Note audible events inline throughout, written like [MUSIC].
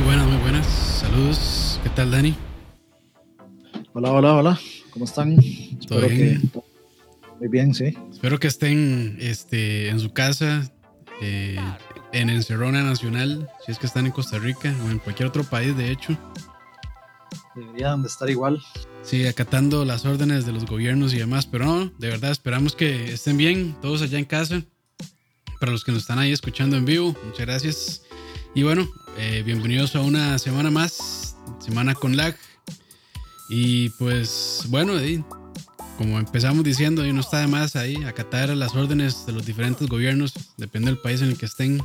Muy buenas, muy buenas. Saludos. ¿Qué tal, Dani? Hola, hola, hola. ¿Cómo están? ¿Todo bien? Que, muy bien, sí. Espero que estén este, en su casa, eh, en Encerrona Nacional, si es que están en Costa Rica o en cualquier otro país, de hecho. Deberían de estar igual. Sí, acatando las órdenes de los gobiernos y demás, pero no, de verdad esperamos que estén bien todos allá en casa. Para los que nos están ahí escuchando en vivo, muchas gracias. Y bueno, eh, bienvenidos a una semana más, semana con lag. Y pues bueno, como empezamos diciendo, no está de más ahí acatar las órdenes de los diferentes gobiernos, depende del país en el que estén.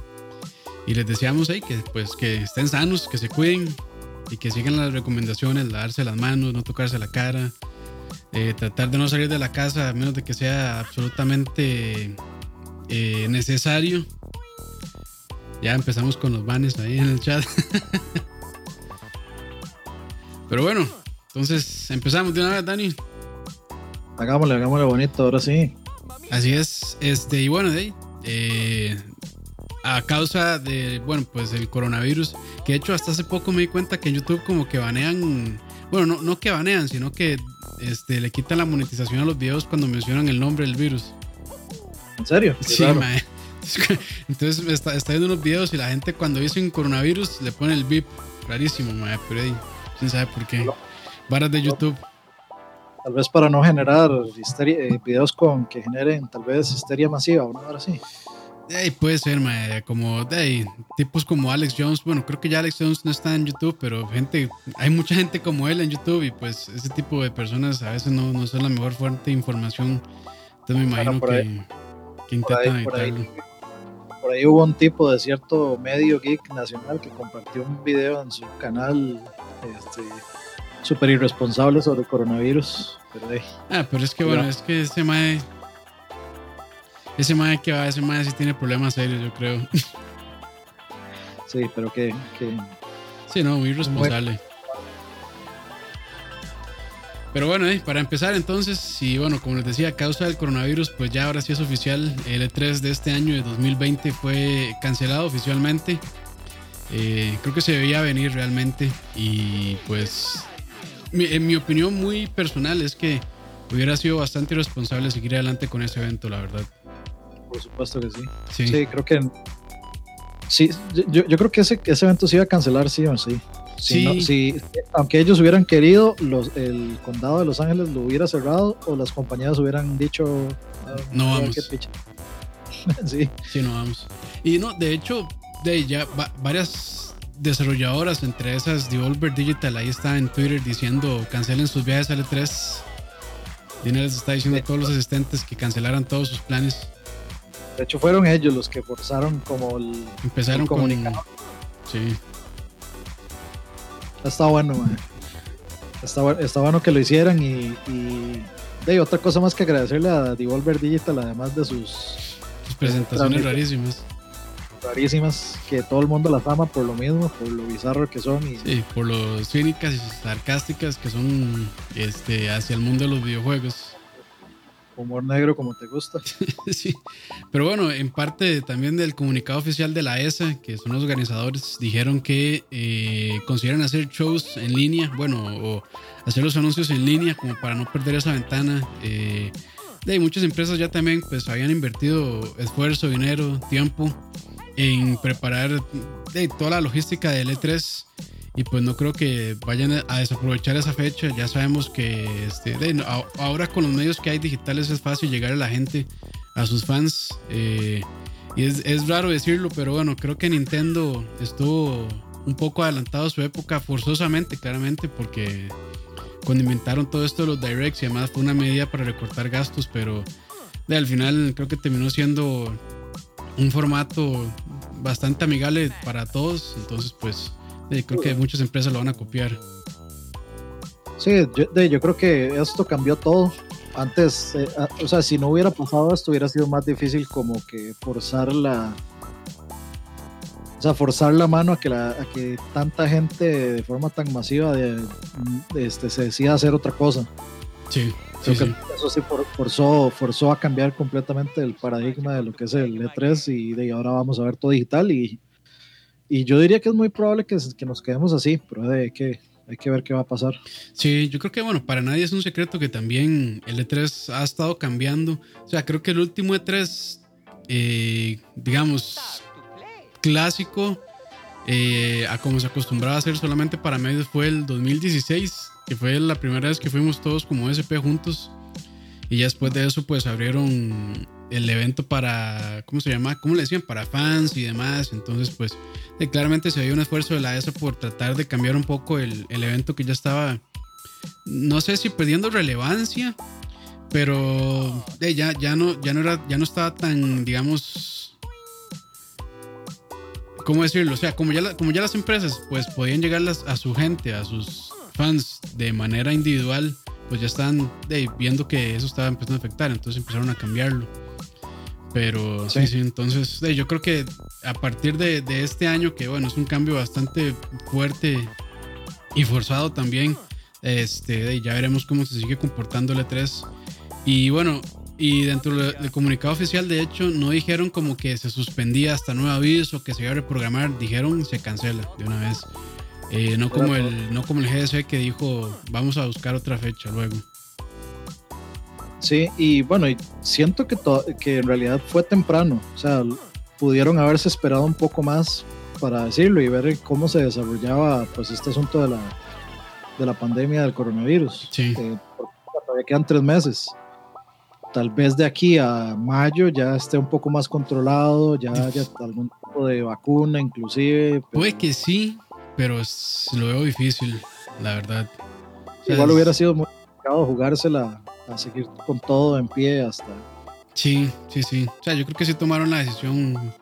Y les deseamos que pues que estén sanos, que se cuiden y que sigan las recomendaciones, lavarse las manos, no tocarse la cara, eh, tratar de no salir de la casa a menos de que sea absolutamente eh, necesario. Ya empezamos con los banes ahí en el chat. Pero bueno, entonces empezamos de una vez, Dani. Hagámosle, hagámosle bonito, ahora sí. Así es, este, y bueno, eh, a causa de, bueno, pues el coronavirus, que de hecho hasta hace poco me di cuenta que en YouTube como que banean, bueno, no, no que banean, sino que este, le quitan la monetización a los videos cuando mencionan el nombre del virus. ¿En serio? sí, mae. [LAUGHS] Entonces está, está, viendo unos videos y la gente cuando dicen coronavirus le pone el VIP. Rarísimo, mae, pero ahí, quién sabe por qué. Varas de YouTube. Tal vez para no generar histeria, eh, videos con que generen tal vez histeria masiva o nada así. Hey, puede ser, mae, como hey, tipos como Alex Jones. Bueno, creo que ya Alex Jones no está en YouTube, pero gente, hay mucha gente como él en YouTube y pues ese tipo de personas a veces no, no son la mejor fuente de información. Entonces me imagino que, que, intentan ahí, por ahí, hubo un tipo de cierto medio geek nacional que compartió un video en su canal este, súper irresponsable sobre el coronavirus. Pero, ah, pero es que bueno, es que ese mae ese mae que va, ese mae sí tiene problemas serios, yo creo. Sí, pero que. que sí, no, muy responsable. Pero bueno, eh, para empezar entonces, y bueno, como les decía, a causa del coronavirus, pues ya ahora sí es oficial, el E3 de este año de 2020 fue cancelado oficialmente. Eh, creo que se debía venir realmente y pues en mi opinión muy personal es que hubiera sido bastante irresponsable seguir adelante con ese evento, la verdad por supuesto que sí. Sí, creo que. Sí, yo, yo creo que ese, ese evento se iba a cancelar, sí o sí. Sí. aunque ellos hubieran querido, los, el condado de Los Ángeles lo hubiera cerrado o las compañías hubieran dicho. Ah, no vamos. [LAUGHS] sí. sí, no vamos. Y no, de hecho, de ya varias desarrolladoras, entre esas Devolver Digital, ahí está en Twitter diciendo cancelen sus viajes al E3. Dina les está diciendo a todos los asistentes que cancelaran todos sus planes. De hecho, fueron ellos los que forzaron como el. Empezaron con. Sí. Está bueno, man. Está, está, bueno que lo hicieran y, y otra cosa más que agradecerle a Devolver Digital, además de sus, sus presentaciones rarísimas. Rarísimas, que todo el mundo las ama por lo mismo, por lo bizarro que son. Y, sí, por lo cínicas y sarcásticas que son este, hacia el mundo de los videojuegos humor negro como te gusta. [LAUGHS] sí, pero bueno, en parte también del comunicado oficial de la ESA, que son los organizadores, dijeron que eh, consideran hacer shows en línea, bueno, o hacer los anuncios en línea como para no perder esa ventana. Eh, de muchas empresas ya también pues habían invertido esfuerzo, dinero, tiempo en preparar de, toda la logística del E3 y pues no creo que vayan a desaprovechar esa fecha. Ya sabemos que este, ahora con los medios que hay digitales es fácil llegar a la gente, a sus fans. Eh, y es, es, raro decirlo, pero bueno, creo que Nintendo estuvo un poco adelantado a su época, forzosamente, claramente, porque cuando inventaron todo esto de los directs y además fue una medida para recortar gastos, pero al final creo que terminó siendo un formato bastante amigable para todos. Entonces, pues creo que muchas empresas lo van a copiar. Sí, yo, yo creo que esto cambió todo. Antes, eh, o sea, si no hubiera pasado esto, hubiera sido más difícil como que forzar la. O sea, forzar la mano a que, la, a que tanta gente de forma tan masiva de, este, se decida hacer otra cosa. Sí. sí, Eso sí forzó, forzó a cambiar completamente el paradigma de lo que es el E3 y de ahora vamos a ver todo digital y y yo diría que es muy probable que, que nos quedemos así, pero hay que, hay que ver qué va a pasar. Sí, yo creo que, bueno, para nadie es un secreto que también el E3 ha estado cambiando. O sea, creo que el último E3, eh, digamos, clásico, eh, a como se acostumbraba a hacer solamente para medios, fue el 2016, que fue la primera vez que fuimos todos como SP juntos. Y ya después de eso, pues abrieron el evento para, ¿cómo se llama? ¿Cómo le decían? Para fans y demás. Entonces, pues eh, claramente se veía un esfuerzo de la ESA por tratar de cambiar un poco el, el, evento que ya estaba, no sé si perdiendo relevancia, pero eh, ya, ya, no, ya, no era, ya no estaba tan, digamos, ¿cómo decirlo? O sea, como ya, la, como ya las empresas pues podían llegar a su gente, a sus fans de manera individual pues ya están viendo que eso estaba empezando a afectar, entonces empezaron a cambiarlo. Pero sí, sí, entonces yo creo que a partir de, de, este año, que bueno, es un cambio bastante fuerte y forzado también, este, ya veremos cómo se sigue comportando el E3. Y bueno, y dentro del comunicado oficial, de hecho, no dijeron como que se suspendía hasta nuevo aviso, que se iba a reprogramar, dijeron se cancela de una vez. Eh, no, como el, no como el GDC que dijo, vamos a buscar otra fecha luego. Sí, y bueno, siento que, que en realidad fue temprano. O sea, pudieron haberse esperado un poco más para decirlo y ver cómo se desarrollaba pues este asunto de la, de la pandemia del coronavirus. Sí. Eh, todavía quedan tres meses. Tal vez de aquí a mayo ya esté un poco más controlado, ya haya algún tipo de vacuna inclusive. Puede que sí, pero es, lo veo difícil, la verdad. O sea, Igual hubiera sido muy complicado jugársela a seguir con todo en pie hasta. Sí, sí, sí. O sea, yo creo que sí tomaron la decisión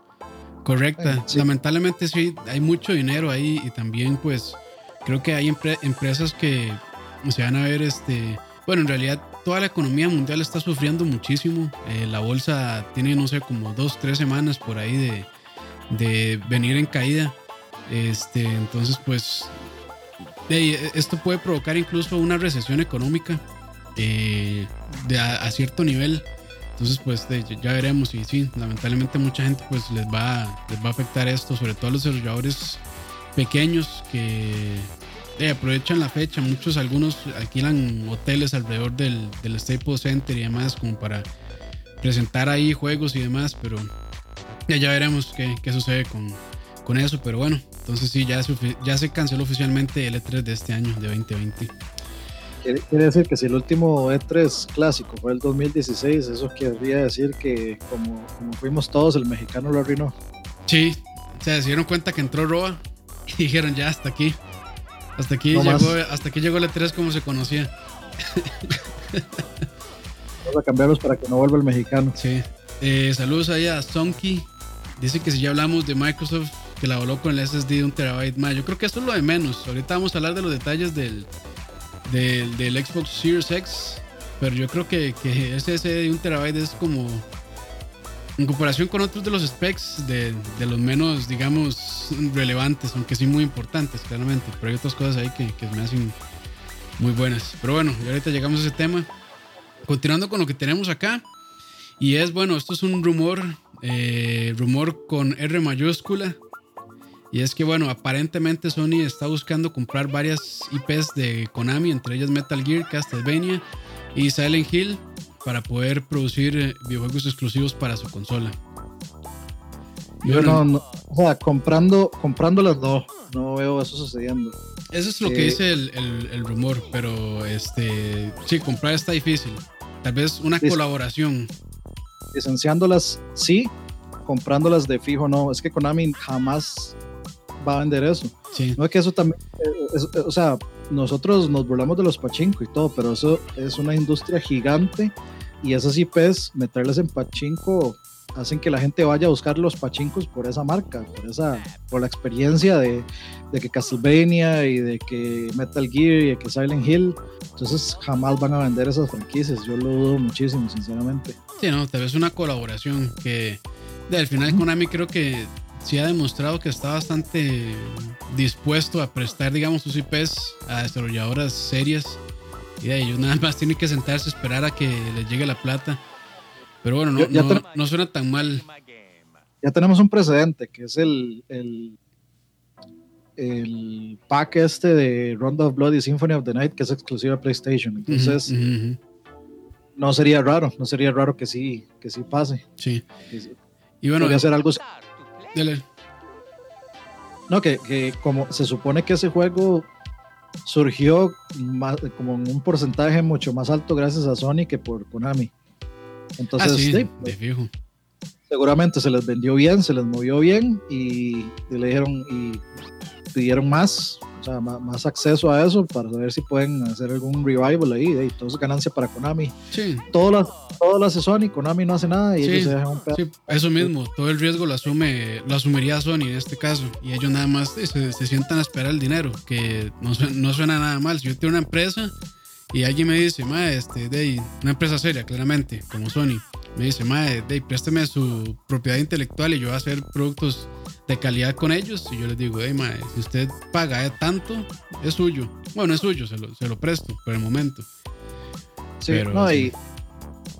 correcta. Sí. Lamentablemente sí, hay mucho dinero ahí y también pues creo que hay empre empresas que se van a ver, este, bueno, en realidad toda la economía mundial está sufriendo muchísimo. Eh, la bolsa tiene, no sé, como dos, tres semanas por ahí de, de venir en caída. Este, entonces, pues, esto puede provocar incluso una recesión económica de a, cierto nivel. Entonces, pues, ya veremos. Y sí, lamentablemente mucha gente, pues, les va, les va a afectar esto, sobre todo a los desarrolladores pequeños que eh, aprovechan la fecha. Muchos, algunos alquilan hoteles alrededor del, del Staples Center y demás, como para presentar ahí juegos y demás, pero ya, ya veremos qué, qué sucede con, con eso, pero bueno, entonces sí, ya, ya se canceló oficialmente el E3 de este año, de 2020. Quiere decir que si el último E3 clásico fue el 2016, eso querría decir que como, como fuimos todos, el mexicano lo arruinó. Sí, se dieron cuenta que entró Roa y [LAUGHS] dijeron ya hasta aquí. Hasta aquí, No llegó, más. hasta aquí llegó el E3 como se conocía. [LAUGHS] Vamos a cambiarlos para que no vuelva el mexicano. Sí. Eh, saludos ahí a Sonky. Dice que si ya hablamos de Microsoft que la voló con el SSD de un terabyte más. Yo creo que esto es lo de menos. Ahorita vamos a hablar de los detalles del, del, del Xbox Series X. Pero yo creo que, que SSD de un terabyte es como. En comparación con otros de los specs, de, de los menos, digamos, relevantes, aunque sí muy importantes, claramente. Pero hay otras cosas ahí que, que me hacen muy buenas. Pero bueno, y ahorita llegamos a ese tema. Continuando con lo que tenemos acá. Y es, bueno, esto es un rumor, eh, rumor con R mayúscula. Y es que, bueno, aparentemente Sony está buscando comprar varias IPs de Konami, entre ellas Metal Gear, Castlevania y Silent Hill, para poder producir eh, videojuegos exclusivos para su consola. Y Yo bueno, no, no- o sea, comprando, comprándolas no, no veo eso sucediendo. Eso es lo que Eh, dice el, el- el rumor, pero este sí, comprar está difícil. Tal vez una colaboración. Licenciándolas sí, comprándolas de fijo no. Es que Konami jamás va a vender eso. Sí, No es que eso también, eh, es- eh, o sea, nosotros nos burlamos de los pachinko y todo, pero eso es una industria gigante y esas IPs, meterlas en pachinko, hacen que la gente vaya a buscar los pachinkos por esa marca, por esa, por la experiencia de, de que Castlevania y de que Metal Gear y de que Silent Hill, entonces jamás van a vender esas franquicias, yo lo dudo muchísimo, sinceramente. sí, no, tal vez una colaboración que al final Konami creo que sí ha demostrado que está bastante dispuesto a prestar, digamos, sus IPs a desarrolladoras serias. Y de ellos nada más tienen que sentarse, esperar a que les llegue la plata. Pero bueno, no, Ya- ya no, ten- no suena tan mal. Ya tenemos un precedente, que es el, el, el pack este de Rondo of Blood y Symphony of the Night, que es exclusiva de PlayStation. Entonces, no sería raro, no sería raro que sí, que sí pase. Sí. Que sí- Y bueno, podría ser algo. Dele. No, que, que como se supone que ese juego surgió más, como en un porcentaje mucho más alto gracias a Sony que por Konami. Entonces, ah, sí, sí, de fijo. seguramente se les vendió bien, se les movió bien y, y le dijeron y pidieron más, o sea, más, más acceso a eso para ver si pueden hacer algún revival ahí. Y todo es ganancia para Konami. Sí, Todo lo, todo lo hace Sony, Konami no hace nada y Sí, ellos se dejan un pedazo. sí, eso mismo. Todo el riesgo lo asume, lo asumiría Sony en este caso. Y ellos nada más se, se sientan a esperar el dinero, que no, su- no suena nada mal. Si yo tengo una empresa y alguien me dice, ma, este, de una empresa seria, claramente, como Sony, me dice, ma, de ahí, présteme su propiedad intelectual y yo voy a hacer productos de calidad con ellos. Y yo les digo, hey, ma, si usted paga tanto, es suyo. Bueno, es suyo, se lo, se lo presto por el momento. Sí, Pero no, sí.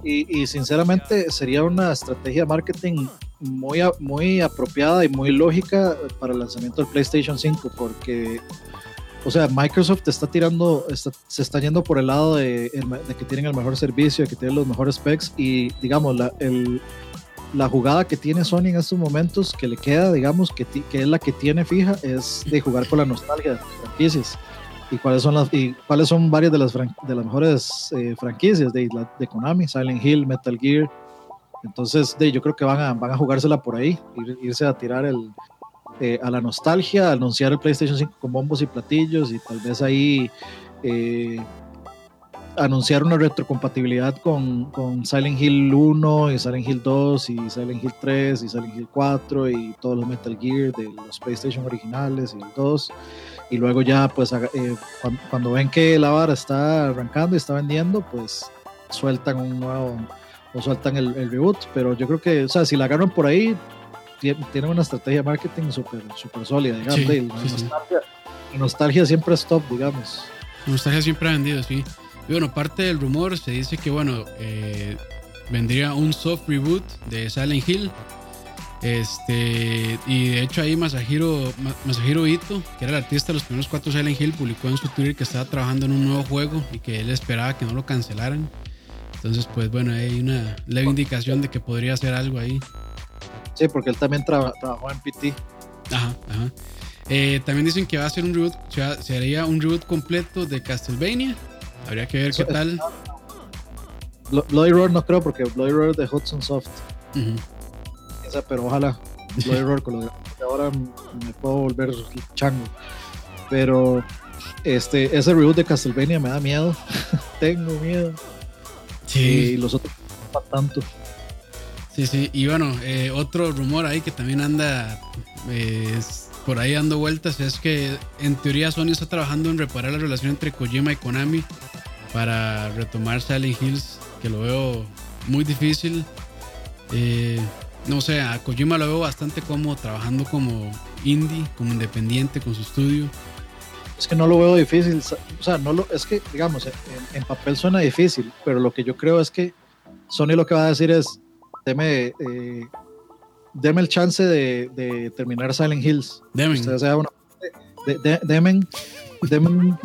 Y, y, y sinceramente sería una estrategia de marketing muy, muy apropiada y muy lógica para el lanzamiento del PlayStation 5 porque, o sea, Microsoft está tirando, está- se está yendo por el lado de, de que tienen el mejor servicio, de que tienen los mejores specs y digamos, la, el- la jugada que tiene Sony en estos momentos que le queda, digamos, que, que es la que tiene fija, es de jugar con la nostalgia de las franquicias y cuáles son las y cuáles son varias de las de las mejores eh, franquicias de, de Konami, Silent Hill, Metal Gear. Entonces, de, yo creo que van a, van a jugársela por ahí, ir- irse a tirar el, eh, a la nostalgia, anunciar el PlayStation 5 con bombos y platillos y tal vez ahí eh, anunciar una retrocompatibilidad con, con Silent Hill 1 y Silent Hill 2 y Silent Hill 3 y Silent Hill 4 y todos los Metal Gear de los PlayStation originales y el 2 y luego ya pues eh, cuan- cuando, ven que la vara está arrancando y está vendiendo pues sueltan un nuevo o sueltan el, el reboot pero yo creo que o sea si la agarran por ahí tie- tienen una estrategia de marketing súper super sólida digamos Sí, la, sí, sí. nostalgia, la nostalgia siempre es top digamos Nostalgia siempre ha vendido, sí. Y bueno, parte del rumor se dice que, bueno, eh, vendría un soft reboot de Silent Hill. Este, y de hecho ahí Masahiro, Ma- Masahiro Ito, que era el artista de los primeros cuatro Silent Hill, publicó en su Twitter que estaba trabajando en un nuevo juego y que él esperaba que no lo cancelaran. Entonces, pues bueno, hay una leve indicación de que podría hacer algo ahí. sí porque él también traba- trabajó en PT Ajá, ajá. Eh, también dicen que va a ser un reboot, o sea, sería un reboot completo de Castlevania. Habría que ver qué tal. Blo- Bloody Roar no creo porque Bloody Roar es de Hudson Soft. Esa, pero ojalá Bloody [LAUGHS] Roar con lo de de ahora me puedo volver chango. Pero este ese reboot de Castlevania me da miedo. [LAUGHS] Tengo miedo. Y los otros no tanto. Sí, sí. Y bueno, eh, otro rumor ahí que también anda eh, es- por ahí dando vueltas es que en teoría Sony está trabajando en reparar la relación entre Kojima y Konami para retomar Silent Hills, que lo veo muy difícil. Eh, no sé, a Kojima lo veo bastante como trabajando como indie, como independiente con su estudio. es que no lo veo difícil o sea no lo es que digamos en, papel suena difícil pero lo que yo creo es que Sony lo que va a decir es deme eh, deme el chance de, de terminar Silent Hills Demen. ustedes se dan una de, de- demen, demen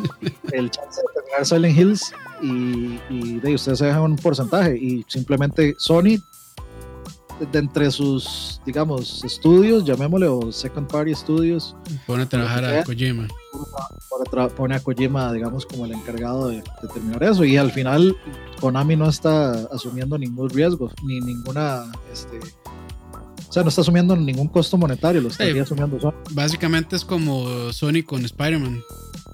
el chance de terminar Silent Hills y, y de ustedes se dejan un porcentaje y simplemente Sony de entre sus digamos estudios llamémosle o second party studios Pone a trabajar a Kojima. pone a Kojima digamos como el encargado de, de terminar eso y al final Konami no está asumiendo ningún riesgo ni ninguna este o sea no está asumiendo ningún costo monetario lo estaría Sí. asumiendo Sony Básicamente es como Sony con Spider-Man,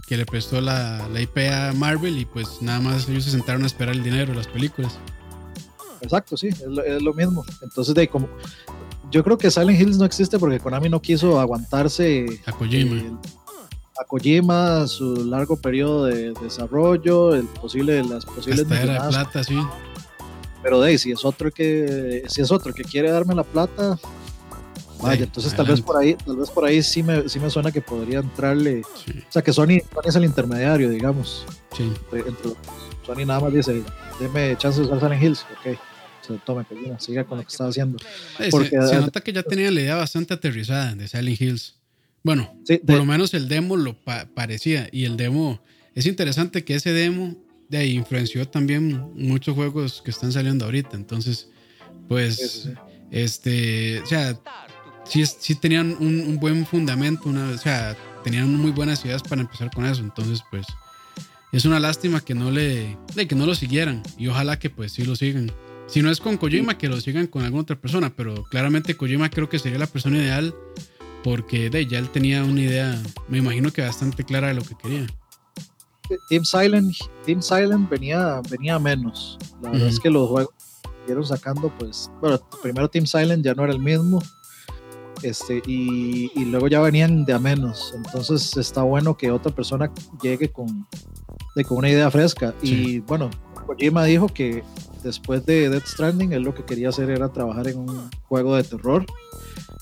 que le prestó la, la IP a Marvel y pues nada más ellos se sentaron a esperar el dinero de las películas. Exacto, sí, es lo, es lo mismo. Entonces, de como yo creo que Silent Hills no existe porque Konami no quiso aguantarse A Kojima. el- a Kojima, su largo periodo de desarrollo, el posible, las posibles Hasta era de plata, sí. Pero de ahí, si es otro que, si es otro que quiere darme la plata, vaya, Sí, entonces tal vez por ahí, tal vez por ahí sí me, sí me suena que podría entrarle, Sí, o sea que Sony, Sony es el intermediario, digamos. sí. entre- entre- Sony nada más dice, deme chance de usar Silent Hills, ok. Tome Kojima, siga con lo que está haciendo. Porque- se, se nota que ya tenían la idea bastante aterrizada de Silent Hills. Bueno, por lo menos el demo lo parecía. Y el demo, es interesante que ese demo de ahí influenció también muchos juegos que están saliendo ahorita. Entonces, pues, este, o sea, sí, sí tenían un, buen fundamento, una, o sea, tenían muy buenas ideas para empezar con eso. Entonces, pues, es una lástima que no le, que no lo siguieran. Y ojalá que pues sí lo sigan. Si no es con Kojima, que lo sigan con alguna otra persona, pero claramente Kojima creo que sería la persona ideal porque de, ya él tenía una idea, me imagino que bastante clara de lo que quería. Team Silent, Team Silent venía, venía menos. La verdad es que los juegos que sacando, pues, bueno, primero Team Silent ya no era el mismo. Este, y, y, luego ya venían de a menos. Entonces está bueno que otra persona llegue con, de, con una idea fresca. Y bueno, Kojima dijo que después de Death Stranding, él lo que quería hacer era trabajar en un juego de terror.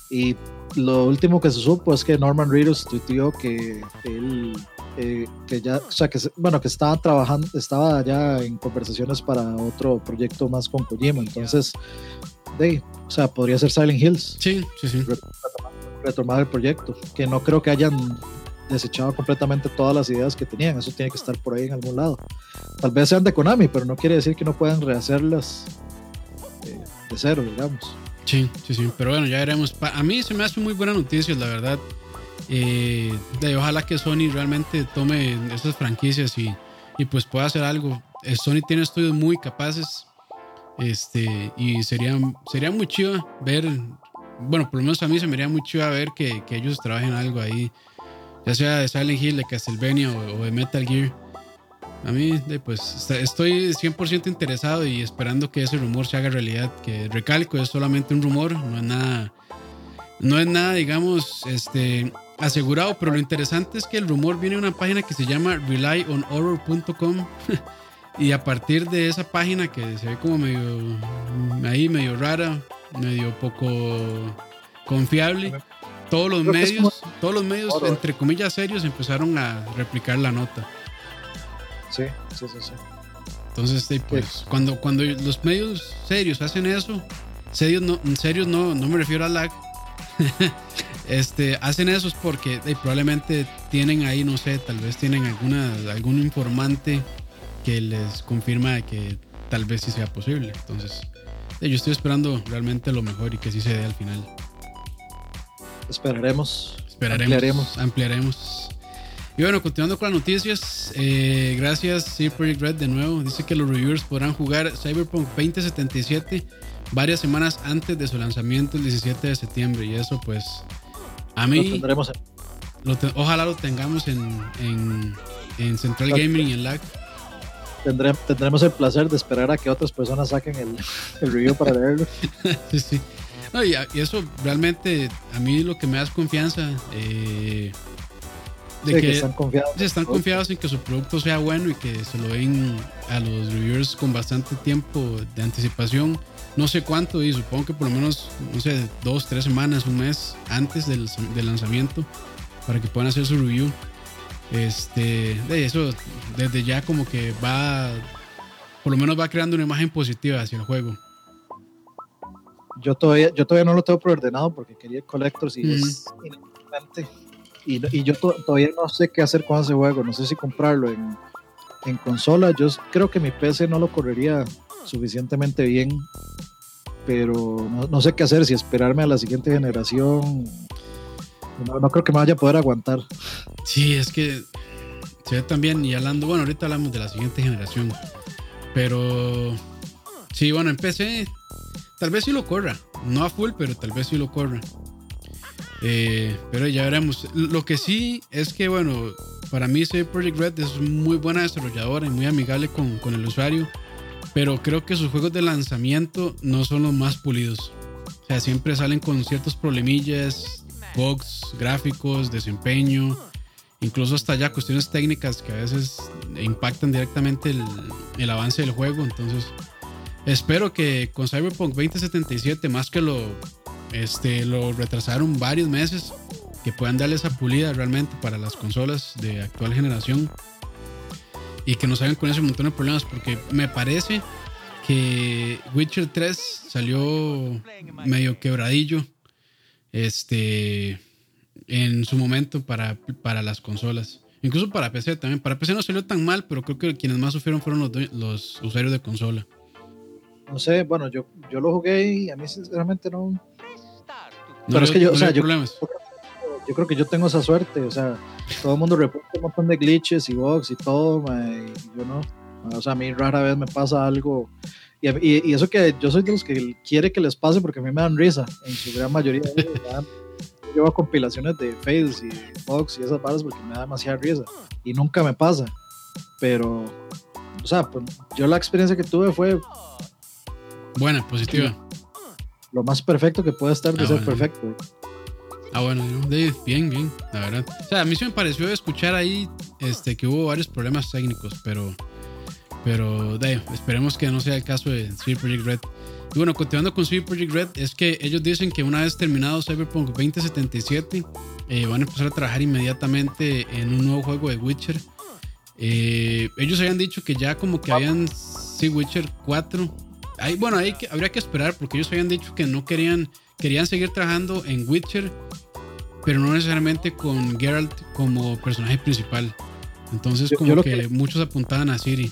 Y lo último que se supo es que Norman Reedus tuiteó que él eh, que ya, o sea, que bueno, que estaba trabajando, estaba ya en conversaciones para otro proyecto más con Kojima, entonces, de, o sea, podría ser Silent Hills. Sí, sí, sí. Retomar, el proyecto, que no creo que hayan desechado completamente todas las ideas que tenían, eso tiene que estar por ahí en algún lado. Tal vez sean de Konami, pero no quiere decir que no puedan rehacerlas eh, de cero, digamos. Sí, sí, sí, pero bueno, ya veremos. A mí se me hace muy buena noticia, la verdad. Eh, de, ojalá que Sony realmente tome esas franquicias y, y pues pueda hacer algo. Eh, Sony tiene estudios muy capaces este, y sería, sería muy chido ver, bueno, por lo menos a mí se me haría muy chido ver que, que ellos trabajen algo ahí, ya sea de Silent Hill, de Castlevania o, de Metal Gear. A mí, pues, estoy 100% interesado y esperando que ese rumor se haga realidad. Que recalco, es solamente un rumor, no es nada, no es nada, digamos, este, asegurado, pero lo interesante es que el rumor viene de una página que se llama relyonhorror.com [LAUGHS] y a partir de esa página que se ve como medio ahí medio rara, medio poco confiable, todos los medios, todos los medios entre comillas serios empezaron a replicar la nota. Sí, sí, sí, sí. Entonces, pues, cuando, cuando los medios serios hacen eso, serios no, serios no, no me refiero a lag, [LAUGHS] este, hacen eso es porque probablemente tienen ahí, no sé, tal vez tienen alguna, algún informante que les confirma que tal vez sí sea posible. Entonces, yo estoy esperando realmente lo mejor y que sí se dé al final. Esperaremos. Esperaremos. Ampliaremos. ampliaremos. Y bueno, continuando con las noticias, eh, gracias C Project Red de nuevo. Dice que los reviewers podrán jugar Cyberpunk 2077 varias semanas antes de su lanzamiento el 17 de septiembre. Y eso pues a mí... ojalá lo tengamos en, en, Central Gaming y en LAG. tendremos el placer de esperar a que otras personas saquen el, el review para leerlo. [LAUGHS] sí, sí. y, eso realmente a mí lo que me da es confianza. Eh, de que, están confiados. están confiados en que su producto sea bueno y que se lo den a los reviewers con bastante tiempo de anticipación no sé cuánto, y supongo que por lo menos, no sé, dos, tres semanas, un mes antes del, lanzamiento, para que puedan hacer su review. Este, de eso, desde ya como que va, por lo menos va creando una imagen positiva hacia el juego. Yo todavía, yo todavía no lo tengo preordenado porque quería Collectors y es Y, y, yo todavía no sé qué hacer con ese juego. No sé si comprarlo en, en consola. Yo creo que mi PC no lo correría suficientemente bien, pero no, sé qué hacer, si esperarme a la siguiente generación. No, creo que me vaya a poder aguantar. Sí, es que se ve también, y hablando, bueno, ahorita hablamos de la siguiente generación, pero sí, bueno, en PC tal vez sí lo corra, no a full, pero tal vez sí lo corra. Eh, pero ya veremos. Lo que sí es que, bueno, para mí ese Project Red es muy buena desarrolladora y muy amigable con, con el usuario pero creo que sus juegos de lanzamiento no son los más pulidos. O sea, siempre salen con ciertos problemillas, bugs, gráficos, desempeño, incluso hasta ya cuestiones técnicas que a veces impactan directamente el, el avance del juego. Entonces, espero que con Cyberpunk 2077, más que lo, este, lo retrasaron varios meses, que puedan darle esa pulida realmente para las consolas de actual generación y que nos hagan con ese montón de problemas, porque me parece que Witcher 3 salió medio quebradillo. Este. en su momento para, para las consolas. Incluso para PC también. Para PC no salió tan mal, pero creo que quienes más sufrieron fueron los, los usuarios de consola. No sé, bueno, yo, yo lo jugué y a mí sinceramente no. pero es que yo, o sea, yo, yo, creo que yo tengo esa suerte. O sea, todo el mundo reporta un montón de glitches y bugs y todo, y yo no. O sea, a mí rara vez me pasa algo. Y, y, eso que yo soy de los que quiere que les pase porque a mí me dan risa. En su gran mayoría. yo llevo compilaciones de fails y bugs y esas barras porque me da demasiada risa. Y nunca me pasa. Pero, o sea, pues, yo la experiencia que tuve fue. Buena, positiva. Lo más perfecto que puede estar de ah, ser perfecto. Ah, bueno, bien, bien, la verdad. O sea, a mí sí me pareció escuchar ahí este, que hubo varios problemas técnicos, pero pero de, esperemos que no sea el caso de CD Projekt Red. Y bueno, continuando con CD Projekt Red, es que ellos dicen que una vez terminado Cyberpunk 2077, eh, van a empezar a trabajar inmediatamente en un nuevo juego de Witcher. Eh, ellos habían dicho que ya como que habían sí, Witcher 4. Ahí, bueno, ahí que, habría que esperar porque ellos habían dicho que no querían, querían seguir trabajando en Witcher, pero no necesariamente con Geralt como personaje principal. Entonces, como que, muchos apuntaban a Siri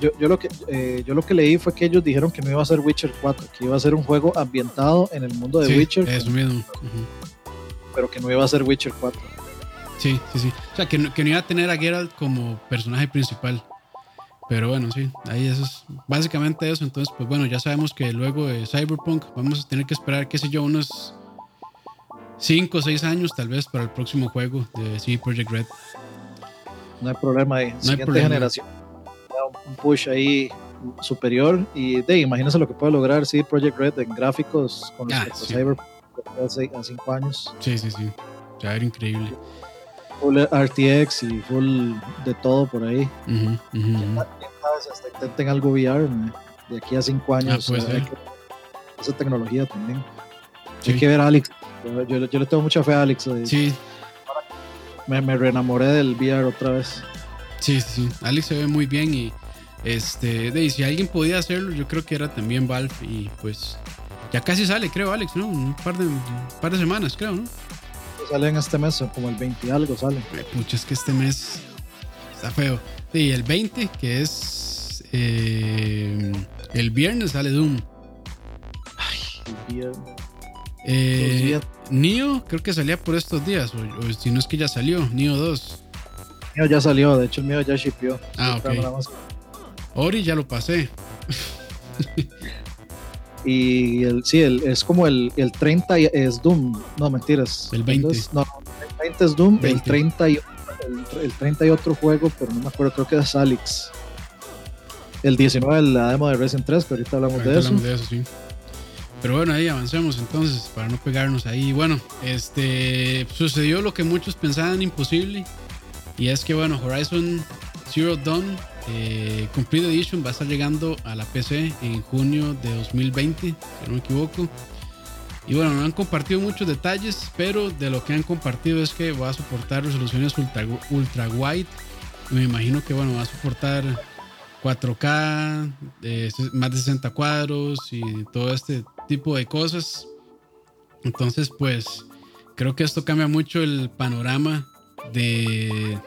yo, yo, lo que, eh, yo lo que leí fue que ellos dijeron que no iba a ser Witcher 4, que iba a ser un juego ambientado en el mundo de Witcher. Eso mismo. Pero que no iba a ser Witcher 4. Sí, sí, sí. O sea, que no, que no iba a tener a Geralt como personaje principal. Pero bueno, sí, ahí eso es básicamente eso. Entonces, pues bueno, ya sabemos que luego de Cyberpunk vamos a tener que esperar, qué sé yo, unos 5 o 6 años tal vez para el próximo juego de CD Projekt Red. No hay problema ahí. No Siguiente hay problema. generación un push ahí superior y de imagínense lo que puede lograr sí Project Red en gráficos con los ah, Cyberpunk hace 5 años. Sí, sí, sí. Ya era increíble. Full RTX y full de todo por ahí. intenten algo VR de aquí a 5 años. Ah, esa tecnología también. Hay que ver a Alex. Yo, yo, le tengo mucha fe a Alex. Sí. Me, me reenamoré del VR otra vez. Sí, sí, Alex se ve muy bien y este, de, si alguien podía hacerlo, yo creo que era también Valve y pues ya casi sale, creo, Alex, ¿no? Un par de, par de semanas, creo, ¿no? Sale en este mes, como el 20 y algo sale. Pucha, es que este mes está feo. Sí, el 20, que es eh, el viernes, sale Doom. Ay, el viernes. Eh, Nio, creo que salía por estos días, o, o si no es que ya salió, Nio 2 ya salió, de hecho el mío ya shipió. Ah, ok. Ori ya lo pasé. y el, sí, el, es como el, el 30 es Doom. No, mentiras. El 20. no, el 20 es Doom, el 30 y, el, 30 y otro juego, pero no me acuerdo, creo que es Alex. El 19 la demo de Resident 3, pero ahorita hablamos de eso. Hablamos de eso, sí. Pero bueno, ahí avancemos entonces para no pegarnos ahí. Bueno, este sucedió lo que muchos pensaban imposible y es que, bueno, Horizon Zero Dawn eh, Complete Edition va a estar llegando a la PC en junio de 2020, si no me equivoco. Y bueno, no han compartido muchos detalles, pero de lo que han compartido es que va a soportar resoluciones ultra, ultra wide. Me imagino que bueno, va a soportar 4K, eh, más de 60 cuadros y todo este tipo de cosas. Entonces, pues creo que esto cambia mucho el panorama de,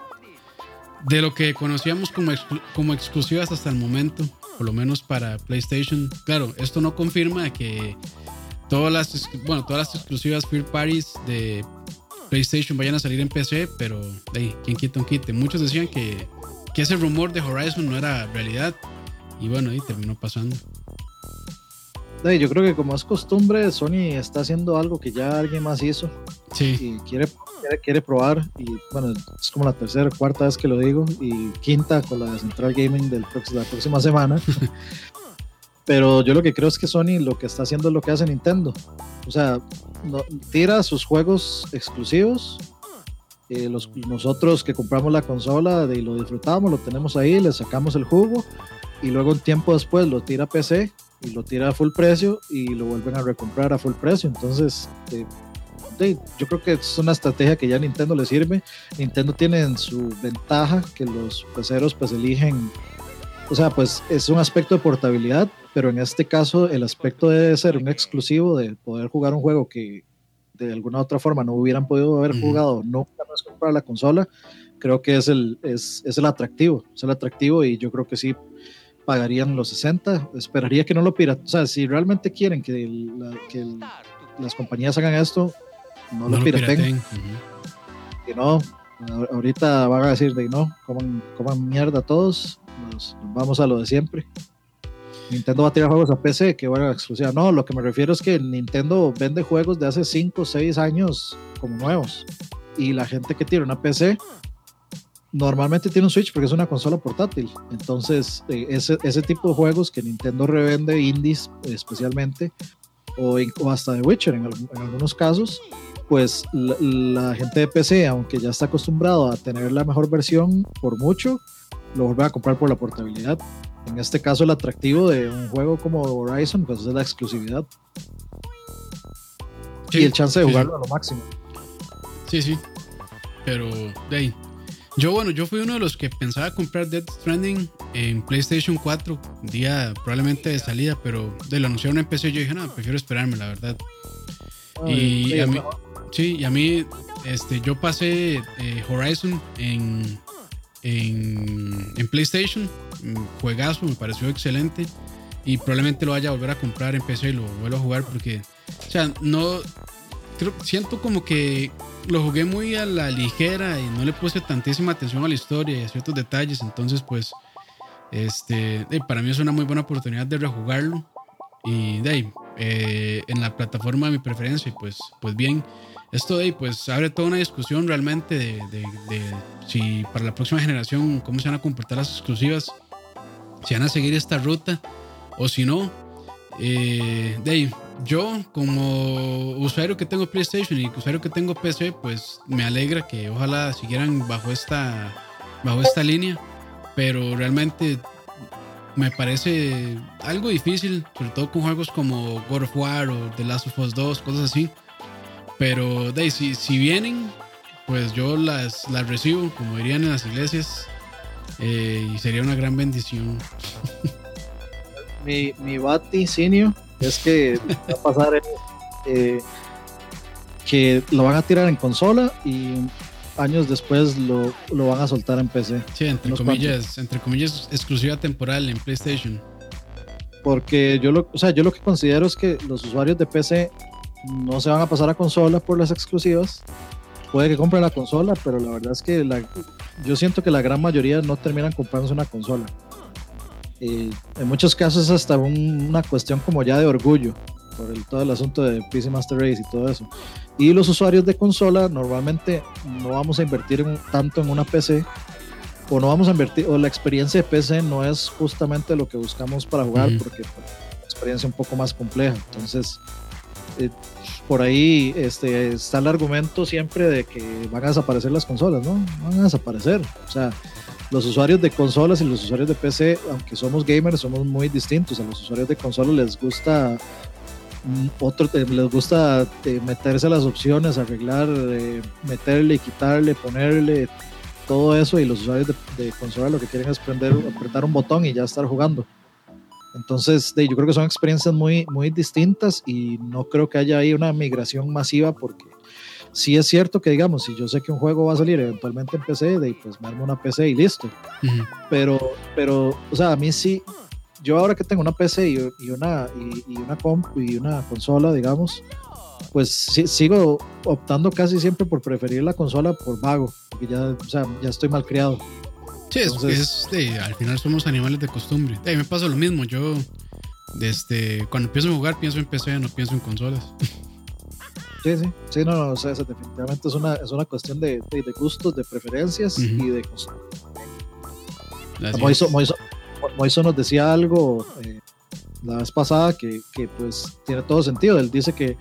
de lo que conocíamos como, como exclusivas hasta el momento, por lo menos para PlayStation. Claro, esto no confirma que todas las, bueno, todas las exclusivas Fear Parties de PlayStation vayan a salir en PC, pero hey, quien quita un quite. Muchos decían que, que ese rumor de Horizon no era realidad y bueno, ahí terminó pasando. Yo creo que como es costumbre, Sony está haciendo algo que ya alguien más hizo. Sí. Y quiere quiere, probar y bueno, es como la tercera o cuarta vez que lo digo y quinta con la de Central Gaming del la próxima semana. [LAUGHS] Pero yo lo que creo es que Sony lo que está haciendo es lo que hace Nintendo. O sea, tira sus juegos exclusivos. Eh, los, nosotros que compramos la consola y lo disfrutamos, lo tenemos ahí, le sacamos el jugo y luego un tiempo después lo tira a PC y lo tira a full precio y lo vuelven a recomprar a full precio. Entonces, eh, yo creo que es una estrategia que ya a Nintendo le sirve. Nintendo tiene en su ventaja que los peceros pues eligen, o sea, pues es un aspecto de portabilidad, pero en este caso el aspecto debe ser un exclusivo de poder jugar un juego que de alguna otra forma no hubieran podido haber jugado no para la consola, creo que es el, es, es el atractivo, es el atractivo y yo creo que sí pagarían los 60. Esperaría que no lo piraten. O sea, si realmente quieren que, que las compañías hagan esto, no, lo piraten. Y no, ahorita van a decir de no, coman, coman mierda todos, nos, vamos a lo de siempre. Nintendo va a tirar juegos a PC, que bueno, exclusiva. No, lo que me refiero es que Nintendo vende juegos de hace 5 o 6 años como nuevos. Y la gente que tiene una PC normalmente tiene un Switch porque es una consola portátil. Entonces, eh, ese, ese, tipo de juegos que Nintendo revende, indies especialmente, o, hasta de Witcher en, algunos casos, pues la, gente de PC, aunque ya está acostumbrado a tener la mejor versión por mucho, lo vuelve a comprar por la portabilidad. En este caso, el atractivo de un juego como Horizon, pues es la exclusividad. y el chance de jugarlo a lo máximo. Sí, sí. Pero, de ahí, yo, bueno, yo fui uno de los que pensaba comprar Dead Stranding en PlayStation 4, día probablemente de salida, pero de lo anunciaron en PC, yo dije, no, prefiero esperarme, la verdad. y a mí, sí, y a mí, este, yo pasé eh, Horizon en, en, en, PlayStation, juegazo, me pareció excelente, y probablemente lo vaya a volver a comprar en PC y lo vuelvo a jugar porque, o sea, no, creo, siento como que lo jugué muy a la ligera y no le puse tantísima atención a la historia y a ciertos detalles. Entonces, pues, este, para mí es una muy buena oportunidad de rejugarlo. Y de ahí, eh, en la plataforma de mi preferencia, y pues, pues bien. Esto de ahí, pues abre toda una discusión realmente de, de, si para la próxima generación, cómo se van a comportar las exclusivas, si van a seguir esta ruta o si no. Eh, de ahí, yo como usuario que tengo PlayStation y usuario que tengo PC, pues me alegra que ojalá siguieran bajo esta, bajo esta línea, pero realmente me parece algo difícil, sobre todo con juegos como God of War o The Last of Us 2, cosas así. Pero de, si, si vienen, pues yo las, las recibo, como dirían en las iglesias, eh, y sería una gran bendición. [LAUGHS] mi, mi vaticinio es que va a pasar eh, que lo van a tirar en consola y años después lo, lo van a soltar en PC. Sí, entre comillas, entre comillas, exclusiva temporal en PlayStation. Porque yo lo, o sea, yo lo que considero es que los usuarios de PC no se van a pasar a consola por las exclusivas. Puede que compren la consola, pero la verdad es que la, yo siento que la gran mayoría no terminan comprándose una consola en muchos casos es hasta una cuestión como ya de orgullo por el, todo el asunto de PC Master Race y todo eso. Y los usuarios de consola normalmente no vamos a invertir tanto en una PC o no vamos a invertir, o la experiencia de PC no es justamente lo que buscamos para jugar porque es una experiencia un poco más compleja. Entonces, eh, por ahí este, está el argumento siempre de que van a desaparecer las consolas, ¿no? Van a desaparecer. O sea, los usuarios de consolas y los usuarios de PC, aunque somos gamers, somos muy distintos. A los usuarios de consolas les gusta mm, otro, eh, les gusta eh, meterse las opciones, arreglar, eh, meterle, quitarle, ponerle, todo eso. Y los usuarios de, consola lo que quieren es prender, apretar un botón y ya estar jugando. Entonces, yo creo que son experiencias muy, muy distintas y no creo que haya ahí una migración masiva porque sí es cierto que, digamos, si yo sé que un juego va a salir eventualmente en PC, de, pues me armo una PC y listo. Pero, pero, o sea, a mí sí, yo ahora que tengo una PC y, una, y, una comp y una consola, digamos, pues sigo optando casi siempre por preferir la consola por vago, porque ya, o sea, ya estoy mal criado. Sí, es, al final somos animales de costumbre. A mí me pasa lo mismo, yo desde cuando empiezo a jugar pienso en PC, no pienso en consolas. [LAUGHS] Sí, sí, sí, no, no o sea, definitivamente es una, es una cuestión de, de, gustos, de preferencias y de Moiso, nos decía algo eh, la vez pasada que, que, pues tiene todo sentido. Él dice que,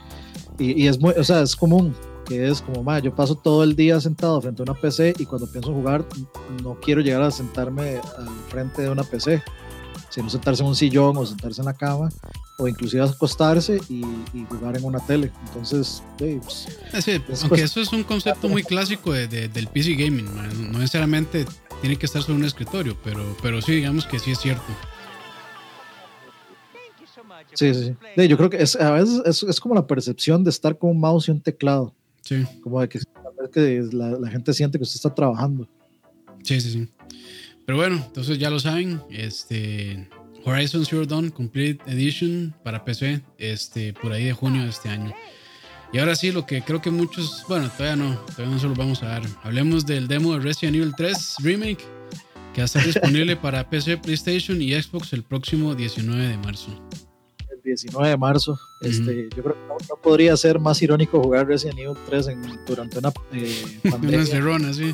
y, y, es muy, o sea, es común, que es como, ma, yo paso todo el día sentado frente a una PC y cuando pienso jugar no quiero llegar a sentarme al frente de una PC sino sentarse en un sillón o sentarse en la cama o inclusive acostarse y, jugar en una tele. Entonces, pues, aunque eso es un concepto muy clásico de, del PC gaming, no necesariamente tiene que estar sobre un escritorio, pero, pero sí, digamos que sí es cierto. Sí, sí, sí. Yo creo que es, a veces es, es, como la percepción de estar con un mouse y un teclado. Sí. Como de que, que la, la, gente siente que usted está trabajando. Sí, sí, sí. Pero bueno, entonces ya lo saben. Este Horizon Zero Dawn Complete Edition para PC, este, por ahí de junio de este año. Y ahora sí, lo que creo que muchos, bueno, todavía no, todavía no se lo vamos a dar. Hablemos del demo de Resident Evil 3 Remake, que va a estar disponible [LAUGHS] para PC, PlayStation y Xbox el próximo 19 de marzo. El 19 de marzo, este, yo creo que no, podría ser más irónico jugar Resident Evil 3 en, durante una eh, [LAUGHS] pandemia. una sí.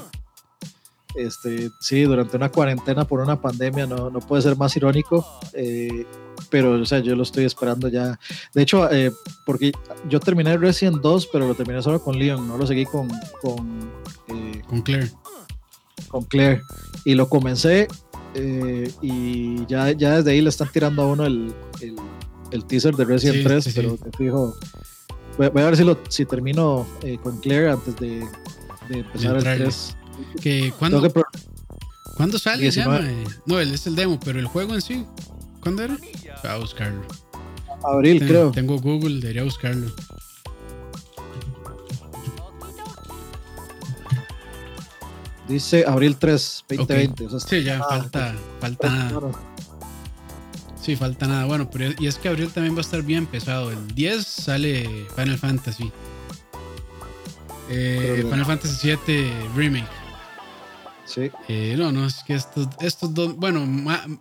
Este, sí, durante una cuarentena por una pandemia no, no puede ser más irónico. Eh, pero, o sea, yo lo estoy esperando ya. De hecho, eh, porque yo terminé Resident 2, pero lo terminé solo con Leon, no lo seguí con. Con, eh, con Claire. Con Claire. Y lo comencé y ya, ya desde ahí le están tirando a uno el, el, teaser de Resident 3, pero te fijo. Voy, a ver si, lo, si termino con Claire antes de, de empezar el 3 que cuando ¿Cuándo sale? No, es el demo, pero el juego en sí. ¿Cuándo era? Voy a buscarlo. Abril, creo. Tengo Google, debería buscarlo. Dice abril 3, 2020. sí, ya ah, falta, falta nada. Sí, falta nada. Bueno, pero y es que abril también va a estar bien pesado. El 10 sale Final Fantasy. Eh, Final Fantasy 7 Remake. Sí. Eh, no, no, es que estos, estos dos, bueno,